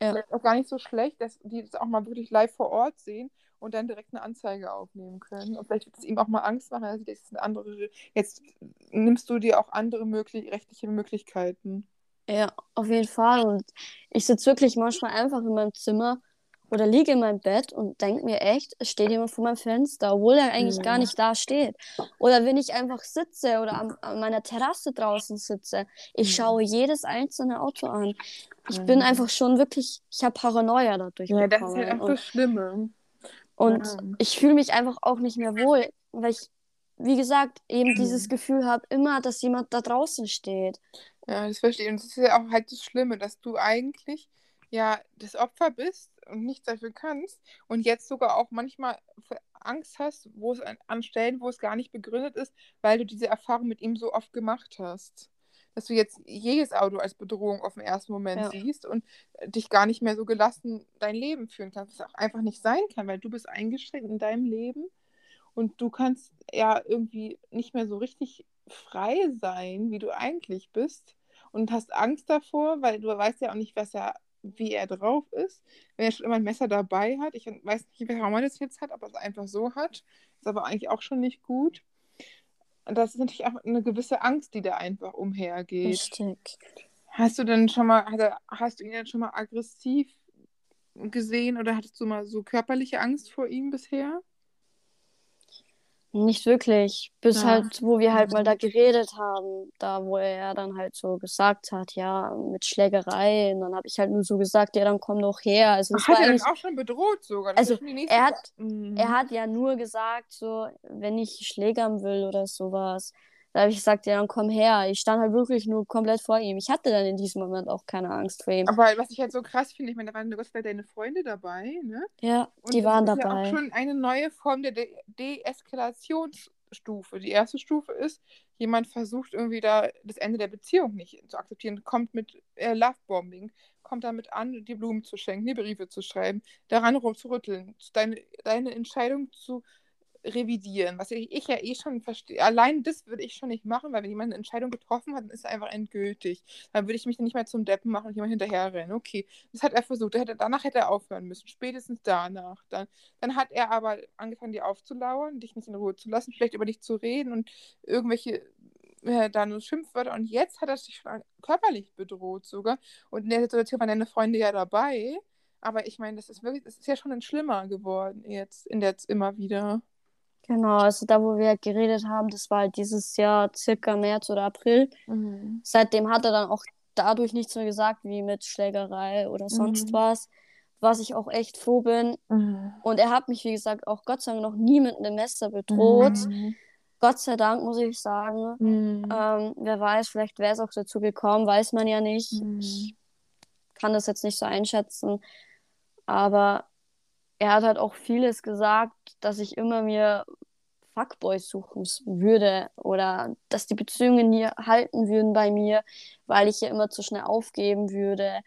Speaker 2: Ja.
Speaker 1: Vielleicht auch gar nicht so schlecht, dass die das auch mal wirklich live vor Ort sehen und dann direkt eine Anzeige aufnehmen können. Und vielleicht wird es ihm auch mal Angst machen, dass jetzt eine andere, jetzt nimmst du dir auch andere möglich, rechtliche Möglichkeiten.
Speaker 2: Ja, auf jeden Fall. Und ich sitze wirklich manchmal einfach in meinem Zimmer oder liege in meinem Bett und denke mir echt, es steht jemand vor meinem Fenster, obwohl er eigentlich
Speaker 1: Ja.
Speaker 2: gar nicht da steht. Oder wenn ich einfach sitze oder an, an meiner Terrasse draußen sitze, ich
Speaker 1: Mhm.
Speaker 2: schaue jedes einzelne Auto an. Ich bin
Speaker 1: Mhm.
Speaker 2: einfach schon wirklich, ich habe Paranoia dadurch
Speaker 1: Ja, das ist
Speaker 2: bekommen.
Speaker 1: halt einfach
Speaker 2: und
Speaker 1: das Schlimme.
Speaker 2: und
Speaker 1: Ja.
Speaker 2: ich fühle mich einfach auch nicht mehr wohl, weil ich, wie gesagt, eben dieses
Speaker 1: Mhm.
Speaker 2: Gefühl habe, immer, dass jemand da draußen steht.
Speaker 1: Ja, das verstehe ich. Und das ist ja auch halt das Schlimme, dass du eigentlich ja das Opfer bist und nichts dafür kannst und jetzt sogar auch manchmal Angst hast, wo es an, an Stellen, wo es gar nicht begründet ist, weil du diese Erfahrung mit ihm so oft gemacht hast. Dass du jetzt jedes Auto als Bedrohung auf den ersten Moment
Speaker 2: Ja.
Speaker 1: siehst und äh, dich gar nicht mehr so gelassen dein Leben führen kannst, was auch einfach nicht sein kann, weil du bist eingeschränkt in deinem Leben und du kannst ja irgendwie nicht mehr so richtig frei sein, wie du eigentlich bist und hast Angst davor, weil du weißt ja auch nicht, was er, wie er drauf ist. Wenn er schon immer ein Messer dabei hat, ich weiß nicht, warum er das jetzt hat, ob er es einfach so hat, ist aber eigentlich auch schon nicht gut. Und das ist natürlich auch eine gewisse Angst, die da einfach umhergeht.
Speaker 2: Richtig.
Speaker 1: Hast du denn schon mal, hast du ihn denn schon mal aggressiv gesehen oder hattest du mal so körperliche Angst vor ihm bisher?
Speaker 2: Nicht wirklich. Bis
Speaker 1: Ja.
Speaker 2: halt, wo wir halt mal da geredet haben, da wo er dann halt so gesagt hat, ja, mit Schlägerei. Und dann habe ich halt nur so gesagt, ja, dann komm doch her. Also
Speaker 1: Ach, hat er dann auch schon bedroht sogar? Das
Speaker 2: Also, er hat-
Speaker 1: Mhm.
Speaker 2: er hat ja nur gesagt, so, wenn ich schlägern will oder sowas. Da habe ich gesagt, ja, dann komm her. Ich stand halt wirklich nur komplett vor ihm. Ich hatte dann in diesem Moment auch keine Angst vor ihm.
Speaker 1: Aber was ich halt so krass finde, ich meine, da waren Gott sei Dank deine Freunde dabei, ne?
Speaker 2: Ja,
Speaker 1: Und
Speaker 2: die
Speaker 1: das
Speaker 2: waren
Speaker 1: ist ja
Speaker 2: dabei.
Speaker 1: auch schon eine neue Form der De Deeskalationsstufe. Die erste Stufe ist, jemand versucht irgendwie da das Ende der Beziehung nicht zu akzeptieren, kommt mit äh, Lovebombing, kommt damit an, die Blumen zu schenken, die Briefe zu schreiben, daran rumzurütteln, deine, deine Entscheidung zu revidieren, was ich, ja eh schon verstehe. Allein das würde ich schon nicht machen, weil wenn jemand eine Entscheidung getroffen hat, dann ist es einfach endgültig. Dann würde ich mich nicht mehr zum Deppen machen und jemand hinterherrennen. Okay, das hat er versucht. Er hätte, danach hätte er aufhören müssen, spätestens danach. Dann, dann hat er aber angefangen, dir aufzulauern, dich nicht in Ruhe zu lassen, vielleicht über dich zu reden und irgendwelche äh, dann Schimpfwörter. Und jetzt hat er sich schon körperlich bedroht sogar. Und in der Situation waren deine Freunde ja dabei. Aber ich meine, das ist wirklich, das ist ja schon ein schlimmer geworden jetzt in der immer wieder.
Speaker 2: Genau, also da, wo wir geredet haben, das war halt dieses Jahr circa März oder April. Mhm. Seitdem hat er dann auch dadurch nichts mehr gesagt, wie mit Schlägerei oder sonst mhm. was, was ich auch echt froh bin. Mhm. Und er hat mich, wie gesagt, auch Gott sei Dank noch nie mit einem Messer bedroht. Mhm. Gott sei Dank, muss ich sagen. Mhm. Ähm, wer weiß, vielleicht wäre es auch dazu gekommen, weiß man ja nicht. Mhm. Ich kann das jetzt nicht so einschätzen. Aber er hat halt auch vieles gesagt, dass ich immer mir Fuckboys suchen würde oder dass die Beziehungen nie halten würden bei mir, weil ich ja immer zu schnell aufgeben würde.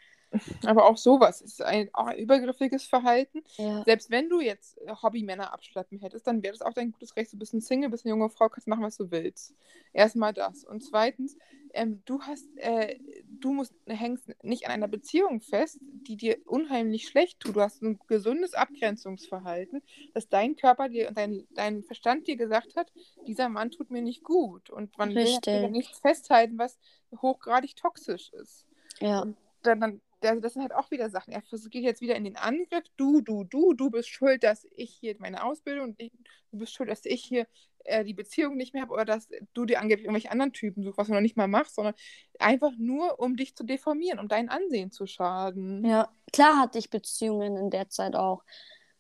Speaker 1: Aber auch sowas ist ein, auch ein übergriffiges Verhalten. Ja. Selbst wenn du jetzt Hobbymänner abschleppen hättest, dann wäre das auch dein gutes Recht. Du bist ein Single, bist eine junge Frau, kannst machen, was du willst. Erstmal das. Und zweitens, ähm, du hast, äh, du musst, hängst nicht an einer Beziehung fest, die dir unheimlich schlecht tut. Du hast ein gesundes Abgrenzungsverhalten, dass dein Körper dir und dein, dein Verstand dir gesagt hat, dieser Mann tut mir nicht gut. Und man Richtig. will ja nichts festhalten, was hochgradig toxisch ist. Ja. Und dann, dann also das sind halt auch wieder Sachen. Er geht jetzt wieder in den Angriff. Du, du, du, du bist schuld, dass ich hier meine Ausbildung, du bist schuld, dass ich hier äh, die Beziehung nicht mehr habe oder dass du dir angeblich irgendwelche anderen Typen suchst, was du noch nicht mal machst, sondern einfach nur, um dich zu deformieren, um dein Ansehen zu schaden.
Speaker 2: Ja, klar hatte ich Beziehungen in der Zeit auch.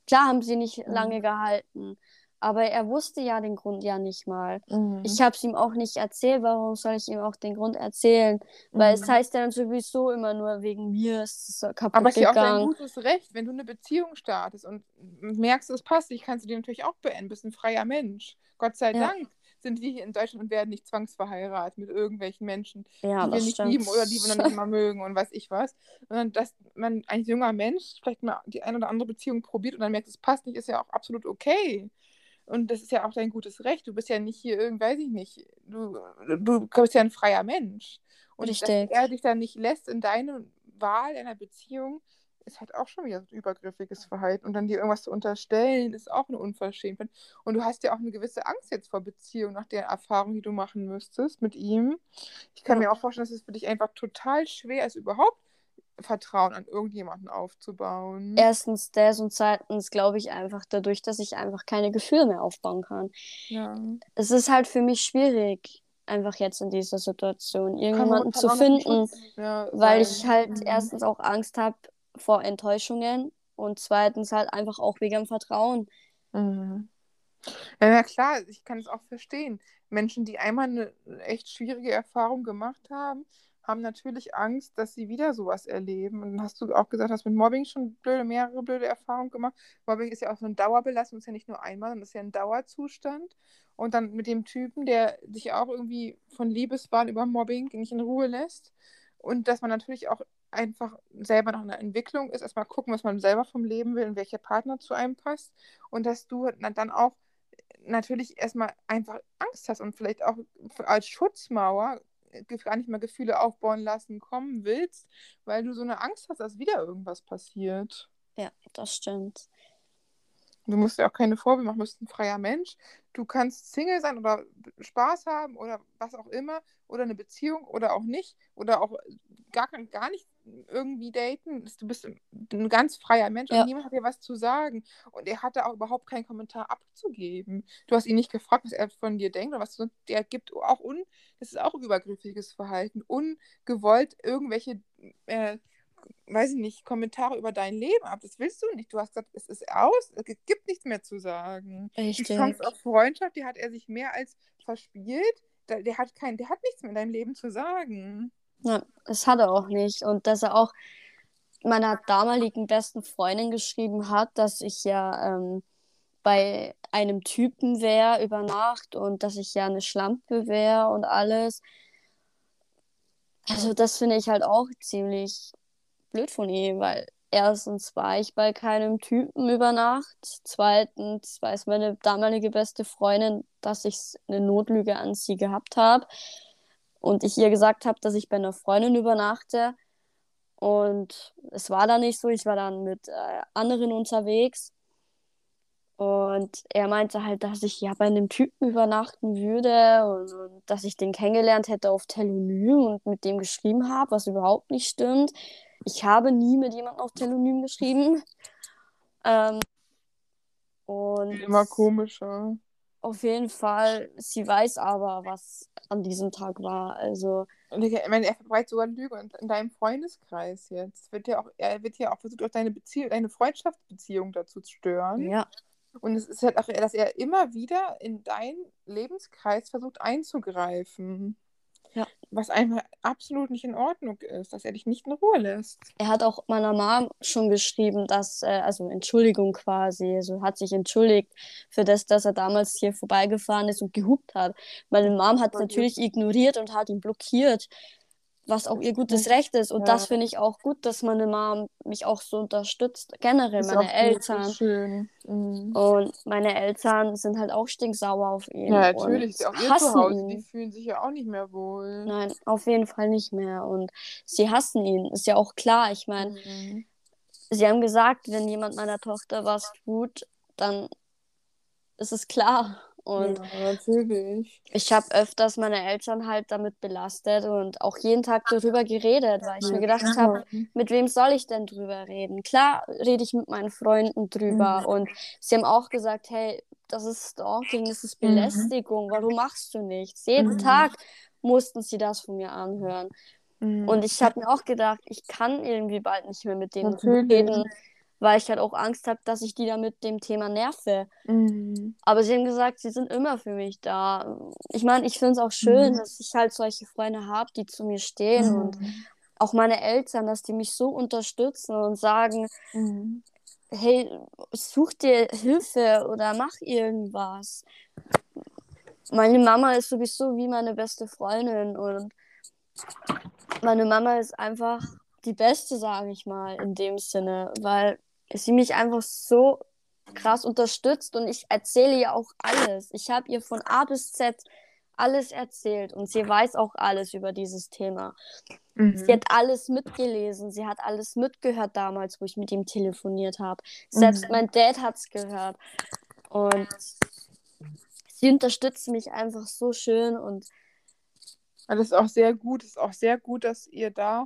Speaker 2: Klar haben sie nicht mhm. lange gehalten. Aber er wusste ja den Grund ja nicht mal. Mhm. Ich habe es ihm auch nicht erzählt. Warum soll ich ihm auch den Grund erzählen? Weil mhm. es heißt ja dann sowieso immer nur wegen mir ist es kaputt Aber es ist ja auch dein
Speaker 1: gutes Recht, wenn du eine Beziehung startest und merkst, es passt nicht, kannst du die natürlich auch beenden. Du bist ein freier Mensch. Gott sei ja. Dank sind wir hier in Deutschland und werden nicht zwangsverheiratet mit irgendwelchen Menschen, ja, die wir nicht stimmt. lieben oder die wir noch nicht mal mögen und weiß ich was. Sondern dass man ein junger Mensch vielleicht mal die eine oder andere Beziehung probiert und dann merkt, es passt nicht, ist ja auch absolut okay. Und das ist ja auch dein gutes Recht. Du bist ja nicht hier irgend, weiß ich nicht, du, du bist ja ein freier Mensch. Und Richtig. dass er dich dann nicht lässt in deine Wahl einer Beziehung, ist halt auch schon wieder so ein übergriffiges Verhalten. Und dann dir irgendwas zu unterstellen, ist auch eine Unverschämtheit. Und du hast ja auch eine gewisse Angst jetzt vor Beziehung, nach der Erfahrung, die du machen müsstest mit ihm. Ich kann ja. mir auch vorstellen, dass es für dich einfach total schwer ist, überhaupt Vertrauen an irgendjemanden aufzubauen.
Speaker 2: Erstens das und zweitens glaube ich einfach dadurch, dass ich einfach keine Gefühle mehr aufbauen kann. Ja. Es ist halt für mich schwierig, einfach jetzt in dieser Situation irgendjemanden zu finden, ja, weil ich halt mhm. erstens auch Angst habe vor Enttäuschungen und zweitens halt einfach auch wegen Vertrauen.
Speaker 1: Mhm. Ja, ja, klar, ich kann es auch verstehen. Menschen, die einmal eine echt schwierige Erfahrung gemacht haben, haben natürlich Angst, dass sie wieder sowas erleben. Und hast du auch gesagt, hast mit Mobbing schon blöde, mehrere blöde Erfahrungen gemacht. Mobbing ist ja auch so eine Dauerbelastung, ist ja nicht nur einmal, sondern ist ja ein Dauerzustand. Und dann mit dem Typen, der sich auch irgendwie von Liebeswahn über Mobbing nicht in Ruhe lässt. Und dass man natürlich auch einfach selber noch in der Entwicklung ist, erstmal gucken, was man selber vom Leben will und welcher Partner zu einem passt. Und dass du dann auch natürlich erstmal einfach Angst hast und vielleicht auch als Schutzmauer gar nicht mehr Gefühle aufbauen lassen kommen willst, weil du so eine Angst hast, dass wieder irgendwas passiert.
Speaker 2: Ja, das stimmt.
Speaker 1: Du musst ja auch keine Vorwürfe machen, du bist ein freier Mensch. Du kannst Single sein oder Spaß haben oder was auch immer oder eine Beziehung oder auch nicht oder auch gar, gar nicht irgendwie daten. Du bist ein ganz freier Mensch ja. und niemand hat dir was zu sagen. Und er hatte auch überhaupt keinen Kommentar abzugeben. Du hast ihn nicht gefragt, was er von dir denkt oder was du, der gibt auch un, das ist auch übergriffiges Verhalten, ungewollt irgendwelche äh, weiß ich nicht, Kommentare über dein Leben ab. Das willst du nicht. Du hast gesagt, es ist aus, es gibt nichts mehr zu sagen. Richtig. Die Chance auf Freundschaft, die hat er sich mehr als verspielt. Der, der, hat kein, der hat nichts mehr in deinem Leben zu sagen.
Speaker 2: Ja, das hat er auch nicht. Und dass er auch meiner damaligen besten Freundin geschrieben hat, dass ich ja ähm, bei einem Typen wäre über Nacht und dass ich ja eine Schlampe wäre und alles. Also das finde ich halt auch ziemlich blöd von ihm, weil erstens war ich bei keinem Typen über Nacht. Zweitens weiß meine damalige beste Freundin, dass ich eine Notlüge an sie gehabt habe. Und ich ihr gesagt habe, dass ich bei einer Freundin übernachte. Und es war dann nicht so. Ich war dann mit äh, anderen unterwegs. Und er meinte halt, dass ich ja bei einem Typen übernachten würde und, und dass ich den kennengelernt hätte auf Telonym und mit dem geschrieben habe, was überhaupt nicht stimmt. Ich habe nie mit jemandem auf Telonym geschrieben. Ähm, und
Speaker 1: Immer komischer.
Speaker 2: Auf jeden Fall, sie weiß aber, was an diesem Tag war. Also.
Speaker 1: Und ich meine, er verbreitet sogar Lüge in deinem Freundeskreis jetzt. Wird ja auch, er wird ja auch versucht, auch deine Beziehung, deine Freundschaftsbeziehung dazu zu stören.
Speaker 2: Ja.
Speaker 1: Und es ist halt auch, dass er immer wieder in deinen Lebenskreis versucht einzugreifen.
Speaker 2: Ja.
Speaker 1: Was einfach absolut nicht in Ordnung ist, dass er dich nicht in Ruhe lässt.
Speaker 2: Er hat auch meiner Mom schon geschrieben, dass, äh, also Entschuldigung quasi, also hat sich entschuldigt für das, dass er damals hier vorbeigefahren ist und gehupt hat. Meine Mom hat es natürlich ignoriert und hat ihn blockiert was auch ihr gutes Recht ist. Und ja. das finde ich auch gut, dass meine Mom mich auch so unterstützt. Generell ist meine Eltern.
Speaker 1: Schön. Mhm.
Speaker 2: Und meine Eltern sind halt auch stinksauer auf ihn.
Speaker 1: Ja, natürlich. Und auch ihr Zuhause, ihn. die fühlen sich ja auch nicht mehr wohl.
Speaker 2: Nein, auf jeden Fall nicht mehr. Und sie hassen ihn. Ist ja auch klar. Ich meine, mhm. sie haben gesagt, wenn jemand meiner Tochter was tut, dann ist es klar. Und
Speaker 1: ja, natürlich.
Speaker 2: Ich habe öfters meine Eltern halt damit belastet und auch jeden Tag darüber geredet, weil ich ja, mir gedacht habe, mit wem soll ich denn drüber reden? Klar rede ich mit meinen Freunden drüber mhm. und sie haben auch gesagt, hey, das ist Stalking, das ist. Belästigung, mhm. warum machst du nichts? Jeden mhm. Tag mussten sie das von mir anhören. Mhm. Und ich habe mir auch gedacht, ich kann irgendwie bald nicht mehr mit denen Natürlich. reden weil ich halt auch Angst habe, dass ich die da mit dem Thema nerve.
Speaker 1: Mhm.
Speaker 2: Aber sie haben gesagt, sie sind immer für mich da. Ich meine, ich finde es auch schön, mhm. dass ich halt solche Freunde habe, die zu mir stehen mhm. und auch meine Eltern, dass die mich so unterstützen und sagen,
Speaker 1: mhm.
Speaker 2: hey, such dir Hilfe oder mach irgendwas. Meine Mama ist sowieso wie meine beste Freundin und meine Mama ist einfach die beste, sage ich mal, in dem Sinne, weil sie mich einfach so krass unterstützt und ich erzähle ihr auch alles. Ich habe ihr von A bis Z alles erzählt und sie weiß auch alles über dieses Thema. Mhm. Sie hat alles mitgelesen, sie hat alles mitgehört damals, wo ich mit ihm telefoniert habe. Selbst mhm. mein Dad hat es gehört. Und sie unterstützt mich einfach so schön und
Speaker 1: das ist auch sehr gut. Es ist auch sehr gut, dass ihr da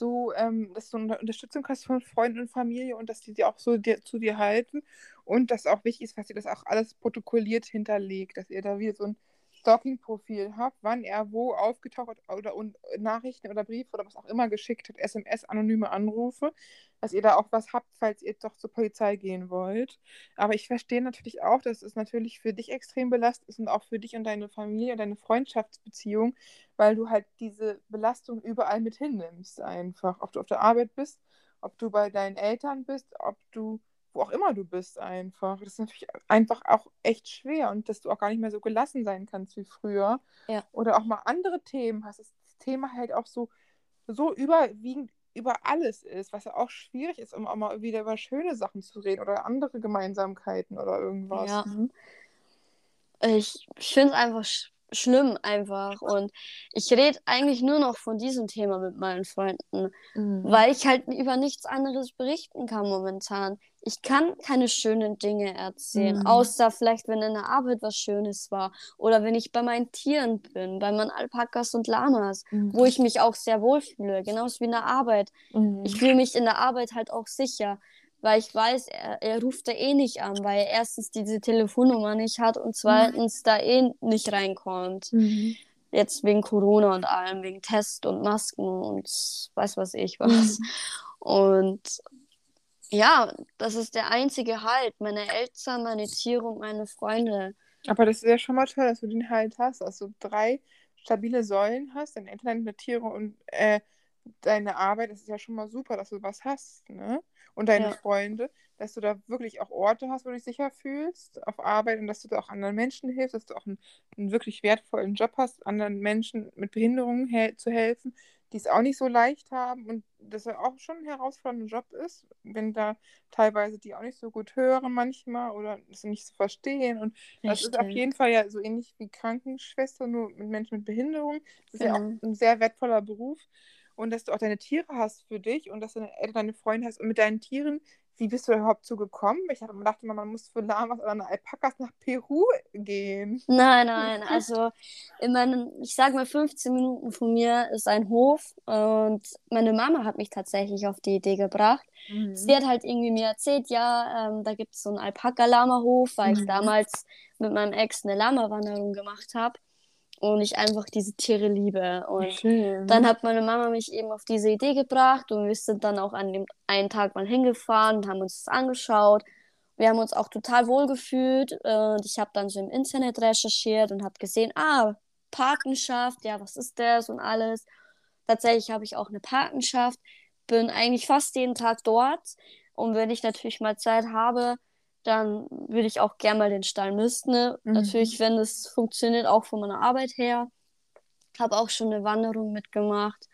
Speaker 1: so, ähm, dass du eine Unterstützung hast von Freunden und Familie und dass die dir auch so dir, zu dir halten und dass auch wichtig ist, dass ihr das auch alles protokolliert hinterlegt, dass ihr da wieder so ein Stalking-Profil habt, wann er wo aufgetaucht oder und Nachrichten oder Briefe oder was auch immer geschickt hat, SMS, anonyme Anrufe, dass ihr da auch was habt, falls ihr doch zur Polizei gehen wollt. Aber ich verstehe natürlich auch, dass es natürlich für dich extrem belastend ist und auch für dich und deine Familie deine Freundschaftsbeziehung, weil du halt diese Belastung überall mit hinnimmst einfach. Ob du auf der Arbeit bist, ob du bei deinen Eltern bist, ob du wo auch immer du bist einfach. Das ist natürlich einfach auch echt schwer und dass du auch gar nicht mehr so gelassen sein kannst wie früher.
Speaker 2: Ja.
Speaker 1: Oder auch mal andere Themen hast. Das Thema halt auch so, so überwiegend über alles ist, was ja auch schwierig ist, um auch mal wieder über schöne Sachen zu reden oder andere Gemeinsamkeiten oder irgendwas.
Speaker 2: Ja. Mhm. Ich finde es einfach schlimm einfach. Und ich rede eigentlich nur noch von diesem Thema mit meinen Freunden, mhm. weil ich halt über nichts anderes berichten kann momentan. Ich kann keine schönen Dinge erzählen, mhm. außer vielleicht, wenn in der Arbeit was Schönes war oder wenn ich bei meinen Tieren bin, bei meinen Alpakas und Lamas, mhm. wo ich mich auch sehr wohl fühle, genauso wie in der Arbeit.
Speaker 1: Mhm.
Speaker 2: Ich fühle mich in der Arbeit halt auch sicher weil ich weiß, er, er ruft da eh nicht an, weil er erstens diese Telefonnummer nicht hat und zweitens mhm. da eh nicht reinkommt.
Speaker 1: Mhm.
Speaker 2: Jetzt wegen Corona und allem, wegen Test und Masken und weiß was ich was. Mhm. Und ja, das ist der einzige Halt. Meine Eltern, meine Tiere und meine Freunde.
Speaker 1: Aber das ist ja schon mal toll, dass du den Halt hast, dass du drei stabile Säulen hast, deine Eltern, deine Tiere und äh, deine Arbeit. Das ist ja schon mal super, dass du was hast, ne? Und deine ja. Freunde, dass du da wirklich auch Orte hast, wo du dich sicher fühlst auf Arbeit und dass du da auch anderen Menschen hilfst, dass du auch einen, einen wirklich wertvollen Job hast, anderen Menschen mit Behinderungen he zu helfen, die es auch nicht so leicht haben und das ja auch schon ein herausfordernder Job ist, wenn da teilweise die auch nicht so gut hören manchmal oder es nicht so verstehen und das ist auf jeden Fall ja so ähnlich wie Krankenschwester, nur mit Menschen mit Behinderung. Das ist ja, ja auch ein sehr wertvoller Beruf und dass du auch deine Tiere hast für dich und dass du deine, deine Freunde hast. Und mit deinen Tieren wie bist du überhaupt so gekommen? Ich dachte immer, man muss für Lamas oder Alpakas nach Peru gehen.
Speaker 2: Nein, nein, also in meinen, ich sag mal 15 Minuten von mir ist ein Hof und meine Mama hat mich tatsächlich auf die Idee gebracht. Mhm. Sie hat halt irgendwie mir erzählt, ja, ähm, da gibt es so einen Alpaka-Lama-Hof, weil mhm. ich damals mit meinem Ex eine Lama-Wanderung gemacht habe und ich einfach diese Tiere liebe. Und Schön. dann hat meine Mama mich eben auf diese Idee gebracht und wir sind dann auch an dem einen Tag mal hingefahren und haben uns das angeschaut. Wir haben uns auch total wohl gefühlt und ich habe dann so im Internet recherchiert und habe gesehen, ah, Patenschaft, ja, was ist das und alles. Tatsächlich habe ich auch eine Patenschaft, bin eigentlich fast jeden Tag dort und wenn ich natürlich mal Zeit habe, dann würde ich auch gerne mal den Stall misten. Ne? Mhm. Natürlich, wenn es funktioniert, auch von meiner Arbeit her. Habe auch schon eine Wanderung mitgemacht.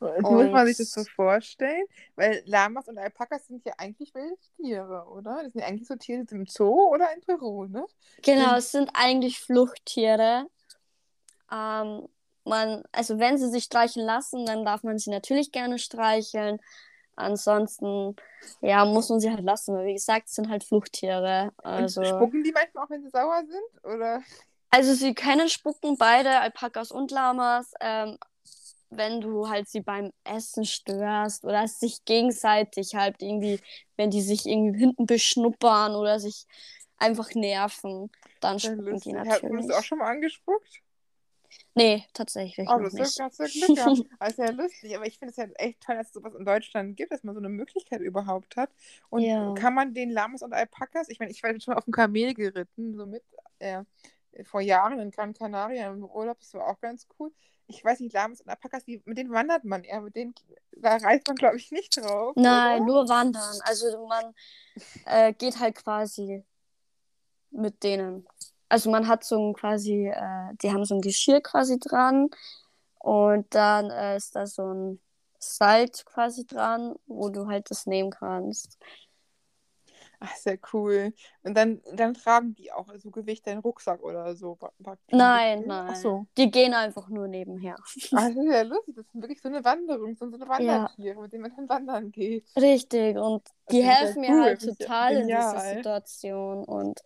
Speaker 1: Und muss man sich das so vorstellen? Weil Lamas und Alpakas sind ja eigentlich wilde Tiere, oder? Das sind ja eigentlich so Tiere, im Zoo oder in Peru, ne?
Speaker 2: Genau, es sind eigentlich Fluchttiere. Ähm, man, also wenn sie sich streicheln lassen, dann darf man sie natürlich gerne streicheln. Ansonsten, ja, muss man sie halt lassen. Weil, wie gesagt, es sind halt Fluchttiere. Also... Und
Speaker 1: spucken die manchmal auch, wenn sie sauer sind? Oder?
Speaker 2: Also sie können spucken, beide, Alpakas und Lamas. Ähm, wenn du halt sie beim Essen störst oder sich gegenseitig halt irgendwie, wenn die sich irgendwie hinten beschnuppern oder sich einfach nerven, dann spucken die natürlich.
Speaker 1: Hast du auch schon mal angespuckt?
Speaker 2: Nee, tatsächlich.
Speaker 1: Oh, das ist ganz Glück gehabt. Also ja lustig, aber ich finde es ja echt toll, dass es sowas in Deutschland gibt, dass man so eine Möglichkeit überhaupt hat. Und ja. kann man den Lamas und Alpakas, ich meine, ich war schon auf dem Kamel geritten, so mit äh, vor Jahren in Gran Canaria im Urlaub, das war auch ganz cool. Ich weiß nicht, Lamas und Alpakas, die, mit denen wandert man eher, mit denen, da reist man, glaube ich, nicht drauf.
Speaker 2: Nein, oder? nur wandern. Also man äh, geht halt quasi mit denen. Also man hat so ein quasi, äh, die haben so ein Geschirr quasi dran und dann äh, ist da so ein Salz quasi dran, wo du halt das nehmen kannst.
Speaker 1: Ach, sehr cool. Und dann, dann tragen die auch so Gewicht deinen Rucksack oder so.
Speaker 2: Nein, nein. Ach so. Die gehen einfach nur nebenher.
Speaker 1: Ach, das ist ja lustig. Das ist wirklich so eine Wanderung, so eine Wandertiere, ja. mit denen man dann wandern geht.
Speaker 2: Richtig. Und die helfen mir cool. halt total in dieser Situation. Und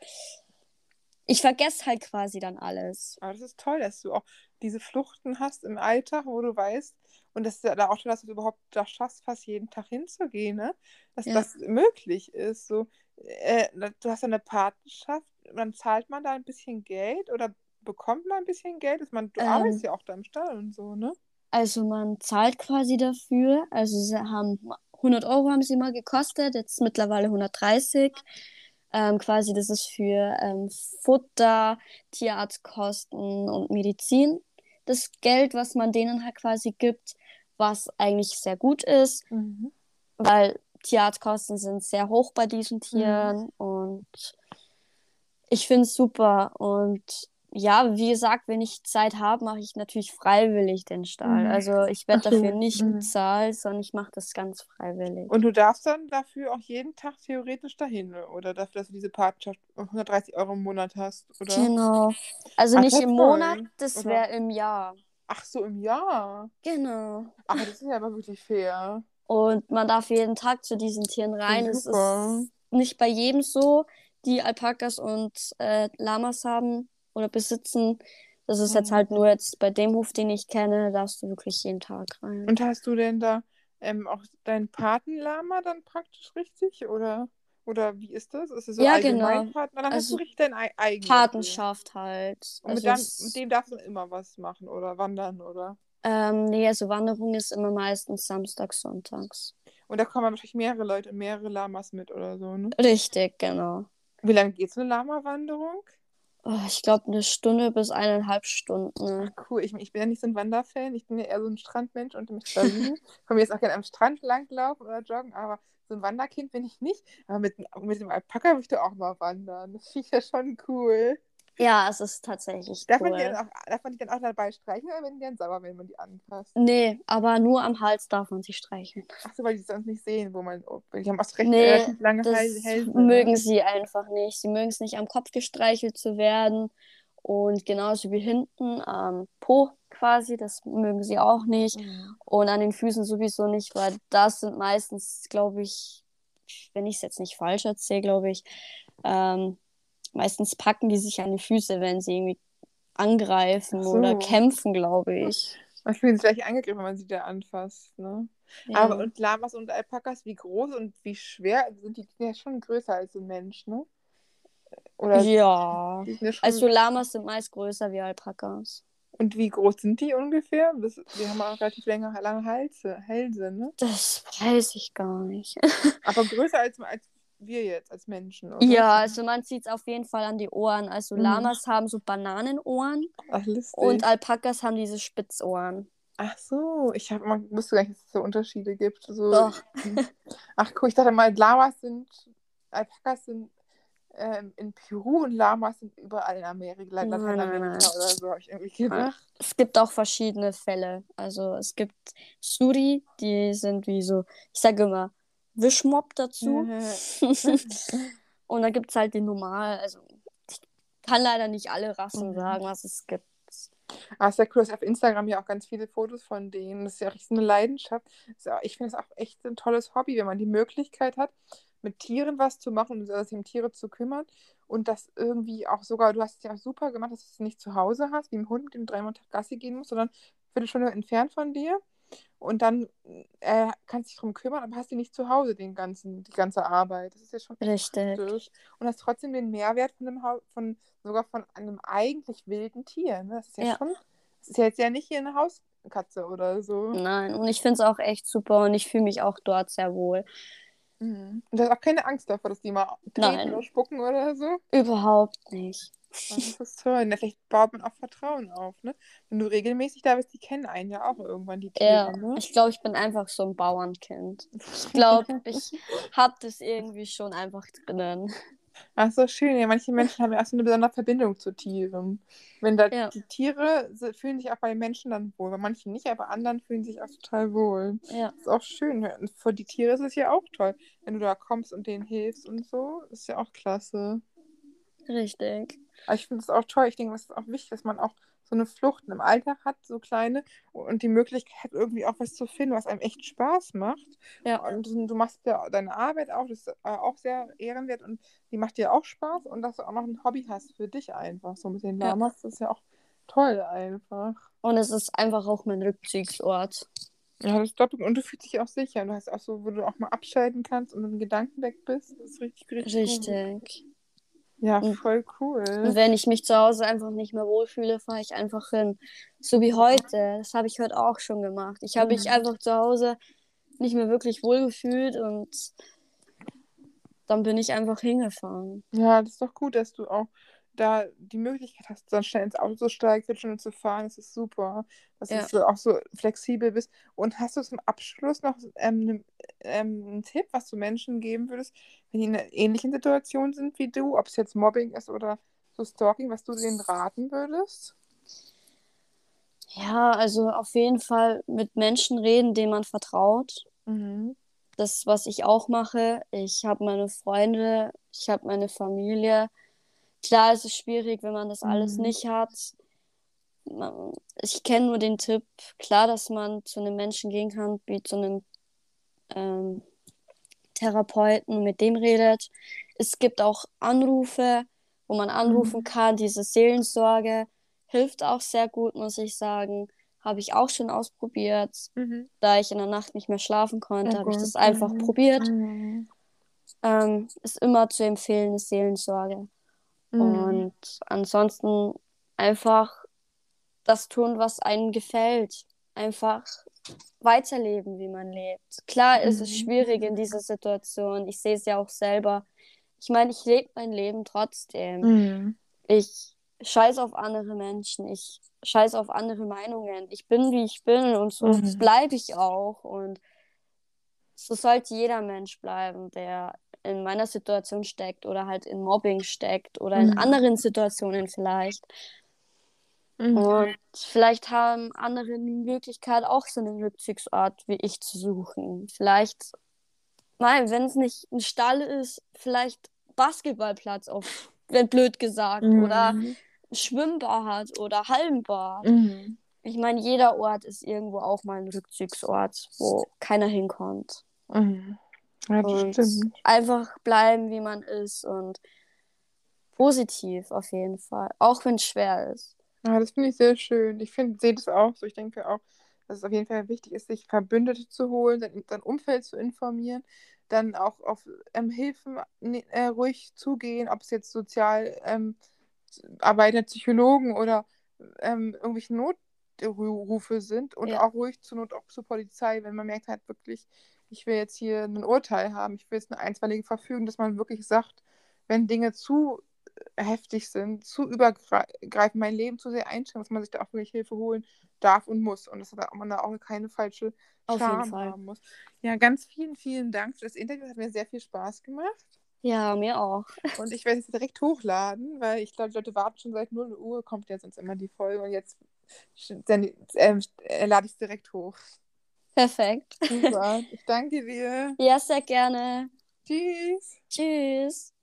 Speaker 2: ich vergesse halt quasi dann alles.
Speaker 1: Aber das ist toll, dass du auch diese Fluchten hast im Alltag, wo du weißt, und das ist ja da auch schon, dass du überhaupt das schaffst, fast jeden Tag hinzugehen, ne? Dass ja. das möglich ist. So, äh, du hast eine Patenschaft, dann zahlt man da ein bisschen Geld oder bekommt man ein bisschen Geld? Dass man, du ähm, arbeitest ja auch da im Stall und so, ne?
Speaker 2: Also man zahlt quasi dafür. Also sie haben 100 Euro haben sie mal gekostet, jetzt mittlerweile 130. Ähm, quasi, das ist für ähm, Futter, Tierarztkosten und Medizin. Das Geld, was man denen halt quasi gibt, was eigentlich sehr gut ist, mhm. weil Tierarztkosten sind sehr hoch bei diesen Tieren mhm. und ich finde es super. Und ja, wie gesagt, wenn ich Zeit habe, mache ich natürlich freiwillig den Stall. Mhm. Also ich werde dafür nicht mhm. bezahlt, sondern ich mache das ganz freiwillig.
Speaker 1: Und du darfst dann dafür auch jeden Tag theoretisch dahin oder dafür, dass du diese Partnerschaft 130 Euro im Monat hast, oder?
Speaker 2: Genau. Also Ach, nicht im. Monat, das wäre im Jahr.
Speaker 1: Ach so, im Jahr?
Speaker 2: Genau.
Speaker 1: Ach, das ist ja aber wirklich fair.
Speaker 2: Und man darf jeden Tag zu diesen Tieren rein. Es ist nicht bei jedem so, die Alpakas und äh, Lamas haben oder besitzen. Das ist mhm. jetzt halt nur jetzt bei dem Hof, den ich kenne, darfst du wirklich jeden Tag rein.
Speaker 1: Und hast du denn da ähm, auch deinen Patenlama dann praktisch richtig? Oder, oder wie ist das? Ist es so
Speaker 2: ja, genau.
Speaker 1: Paten? Dann also, hast du richtig dein eigenes.
Speaker 2: Patenschaft halt.
Speaker 1: Und also mit, dem, mit dem darfst du immer was machen oder wandern, oder?
Speaker 2: Ähm, nee, also Wanderung ist immer meistens samstags, sonntags.
Speaker 1: Und da kommen wahrscheinlich mehrere Leute, mehrere Lamas mit oder so, ne?
Speaker 2: Richtig, genau.
Speaker 1: Wie lange geht so eine Lama-Wanderung?
Speaker 2: Oh, ich glaube eine Stunde bis eineinhalb Stunden.
Speaker 1: Ach, cool. Ich, ich, bin ja nicht so ein Wanderfan. Ich bin ja eher so ein Strandmensch und mich da Ich kann mir jetzt auch gerne am Strand langlaufen oder joggen, aber so ein Wanderkind bin ich nicht. Aber mit, mit dem Alpaka würde ich auch mal wandern. Das finde ich ja schon cool.
Speaker 2: Ja, es ist tatsächlich
Speaker 1: darf
Speaker 2: cool.
Speaker 1: Man die dann auch, darf man die dann auch dabei streichen oder werden die dann sauer, wenn man die anfasst?
Speaker 2: Nee, aber nur am Hals darf man sie streicheln.
Speaker 1: Achso, weil die sonst nicht sehen, wo man. Oh, die haben auch recht nee, lange
Speaker 2: das Hälse. Ne? mögen sie einfach nicht. Sie mögen es nicht, am Kopf gestreichelt zu werden. Und genauso wie hinten am Po quasi, das mögen sie auch nicht. Mhm. Und an den Füßen sowieso nicht, weil das sind meistens, glaube ich, wenn ich es jetzt nicht falsch erzähle, glaube ich, ähm, meistens packen die sich an die Füße, wenn sie irgendwie angreifen so. oder kämpfen, glaube ich.
Speaker 1: Man fühlt sich gleich angegriffen, wenn man sie da anfasst, ne? Ja. Aber und Lamas und Alpakas, wie groß und wie schwer sind die? Die sind ja schon größer als ein Mensch, ne?
Speaker 2: Oder ja. Also Lamas sind meist größer wie Alpakas.
Speaker 1: Und wie groß sind die ungefähr? Das, die haben auch relativ lange, lange Hälse, Hälse, ne?
Speaker 2: Das weiß ich gar nicht.
Speaker 1: Aber größer als, als wir jetzt, als Menschen,
Speaker 2: oder? Ja, also man sieht es auf jeden Fall an die Ohren. Also mhm. Lamas haben so Bananenohren. Ach. Und Alpakas haben diese Spitzohren.
Speaker 1: Ach so, ich hab, man wusste gar nicht, dass es so Unterschiede gibt. So, Doch. Ach cool, ich dachte mal, Lamas sind, Alpakas sind ähm, in Peru und Lamas sind überall in Amerika, Lateinamerika oder so, habe ich irgendwie gedacht.
Speaker 2: Es gibt auch verschiedene Fälle. Also es gibt Suri, die sind wie so, ich sage immer, Wischmob dazu. und dann gibt es halt die normal, also ich kann leider nicht alle Rassen mhm. sagen, was es gibt.
Speaker 1: Ah, sehr cool. Du hast auf Instagram ja auch ganz viele Fotos von denen. Das ist ja richtig so eine Leidenschaft. Ich finde es auch echt ein tolles Hobby, wenn man die Möglichkeit hat, mit Tieren was zu machen und sich um Tiere zu kümmern. Und das irgendwie auch sogar, du hast es ja auch super gemacht, dass du es nicht zu Hause hast, wie ein Hund, mit dem dreimal Gassi gehen muss, sondern eine Stunde entfernt von dir. Und dann äh, kannst du dich darum kümmern, aber hast du nicht zu Hause den ganzen, die ganze Arbeit. Das ist ja schon richtig. Praktisch. Und hast trotzdem den Mehrwert von einem von sogar von einem eigentlich wilden Tier. Ne? Das ist ja, ja. schon. Das ist ja jetzt ja nicht hier eine Hauskatze oder so.
Speaker 2: Nein, und ich finde es auch echt super und ich fühle mich auch dort sehr wohl.
Speaker 1: Mhm. Und du hast auch keine Angst davor, dass die mal treten oder spucken oder so?
Speaker 2: Überhaupt nicht.
Speaker 1: Das ist toll. Vielleicht baut man auch Vertrauen auf, ne? Wenn du regelmäßig da bist, die kennen einen ja auch irgendwann, die Tiere, ja,
Speaker 2: ne? Ich glaube, ich bin einfach so ein Bauernkind. Ich glaube, ich habe das irgendwie schon einfach drinnen.
Speaker 1: Ach so, schön. Ja, manche Menschen haben ja auch so eine besondere Verbindung zu Tieren. Wenn da ja. die Tiere fühlen sich auch bei Menschen dann wohl, bei manchen nicht, aber anderen fühlen sich auch total wohl. Ja. Das ist auch schön. Und für die Tiere ist es ja auch toll, wenn du da kommst und denen hilfst und so. Ist ja auch klasse.
Speaker 2: Richtig.
Speaker 1: Aber ich finde es auch toll. Ich denke, es ist auch wichtig, dass man auch so eine Flucht im Alltag hat, so kleine, und die Möglichkeit irgendwie auch was zu finden, was einem echt Spaß macht. Ja. Und du machst ja deine Arbeit auch, das ist äh, auch sehr ehrenwert und die macht dir auch Spaß und dass du auch noch ein Hobby hast für dich einfach. So mit den Lamas, ja. das ist ja auch toll einfach.
Speaker 2: Und es ist einfach auch mein Rückzugsort.
Speaker 1: Ja, das ist doppelt. Und du fühlst dich auch sicher. Du hast auch so, wo du auch mal abschalten kannst und den Gedanken weg bist. Das ist richtig, richtig Richtig. Gut. Ja, voll cool.
Speaker 2: Und wenn ich mich zu Hause einfach nicht mehr wohlfühle, fahre ich einfach hin. So wie heute. Das habe ich heute auch schon gemacht. Ich habe mhm. mich einfach zu Hause nicht mehr wirklich wohlgefühlt und dann bin ich einfach hingefahren.
Speaker 1: Ja, das ist doch gut, dass du auch da die Möglichkeit hast, dann schnell ins Auto zu steigen, Viertelstunde zu fahren, das ist super. Dass ja. du auch so flexibel bist. Und hast du zum Abschluss noch ähm, ne, ähm, einen Tipp, was du Menschen geben würdest, wenn die in einer ähnlichen Situation sind wie du, ob es jetzt Mobbing ist oder so Stalking, was du denen raten würdest?
Speaker 2: Ja, also auf jeden Fall mit Menschen reden, denen man vertraut. Mhm. Das, was ich auch mache. Ich habe meine Freunde, ich habe meine Familie Klar, es ist schwierig, wenn man das alles mhm. nicht hat. Ich kenne nur den Tipp, klar, dass man zu einem Menschen gehen kann, wie zu einem ähm, Therapeuten, mit dem redet. Es gibt auch Anrufe, wo man anrufen mhm. kann. Diese Seelensorge hilft auch sehr gut, muss ich sagen. Habe ich auch schon ausprobiert. Mhm. Da ich in der Nacht nicht mehr schlafen konnte, oh habe ich das einfach mhm. probiert. Mhm. Ähm, ist immer zu empfehlen, eine Seelensorge. Mhm. Und ansonsten einfach das tun, was einem gefällt. Einfach weiterleben, wie man lebt. Klar ist es mhm. schwierig in dieser Situation. Ich sehe es ja auch selber. Ich meine, ich lebe mein Leben trotzdem. Mhm. Ich scheiße auf andere Menschen. Ich scheiße auf andere Meinungen. Ich bin, wie ich bin und so mhm. bleibe ich auch. Und so sollte jeder Mensch bleiben, der in meiner Situation steckt oder halt in Mobbing steckt oder in mhm. anderen Situationen vielleicht. Mhm. Und vielleicht haben andere die Möglichkeit, auch so einen Rückzugsort wie ich zu suchen. Vielleicht, nein, wenn es nicht ein Stall ist, vielleicht Basketballplatz auf, wenn blöd gesagt, mhm. oder ein Schwimmbad oder Hallenbad. Mhm. Ich meine, jeder Ort ist irgendwo auch mal ein Rückzugsort, wo keiner hinkommt.
Speaker 1: Mhm. Ja,
Speaker 2: und
Speaker 1: stimmt.
Speaker 2: einfach bleiben, wie man ist und positiv auf jeden Fall, auch wenn es schwer ist.
Speaker 1: Ja, das finde ich sehr schön. Ich finde, sehe das auch so. Ich denke auch, dass es auf jeden Fall wichtig ist, sich Verbündete zu holen, sein, sein Umfeld zu informieren, dann auch auf ähm, Hilfen äh, ruhig zugehen, ob es jetzt Sozialarbeiter, ähm, Psychologen oder ähm, irgendwelche Notrufe sind und ja. auch ruhig zur Not auch zur Polizei, wenn man merkt halt wirklich, ich will jetzt hier ein Urteil haben, ich will jetzt eine einstweilige Verfügung, dass man wirklich sagt, wenn Dinge zu heftig sind, zu übergreifend, mein Leben zu sehr einschränken, dass man sich da auch wirklich Hilfe holen darf und muss und dass man da auch keine falsche Scham haben muss. Ja, ganz vielen, vielen Dank für das Interview. Hat mir sehr viel Spaß gemacht.
Speaker 2: Ja, mir auch.
Speaker 1: Und ich werde es direkt hochladen, weil ich glaube, die Leute warten schon seit 0 Uhr, kommt ja sonst immer die Folge und jetzt dann, äh, äh, lade ich es direkt hoch.
Speaker 2: Perfekt.
Speaker 1: Super. Ich danke dir.
Speaker 2: Ja, sehr gerne.
Speaker 1: Tschüss.
Speaker 2: Tschüss.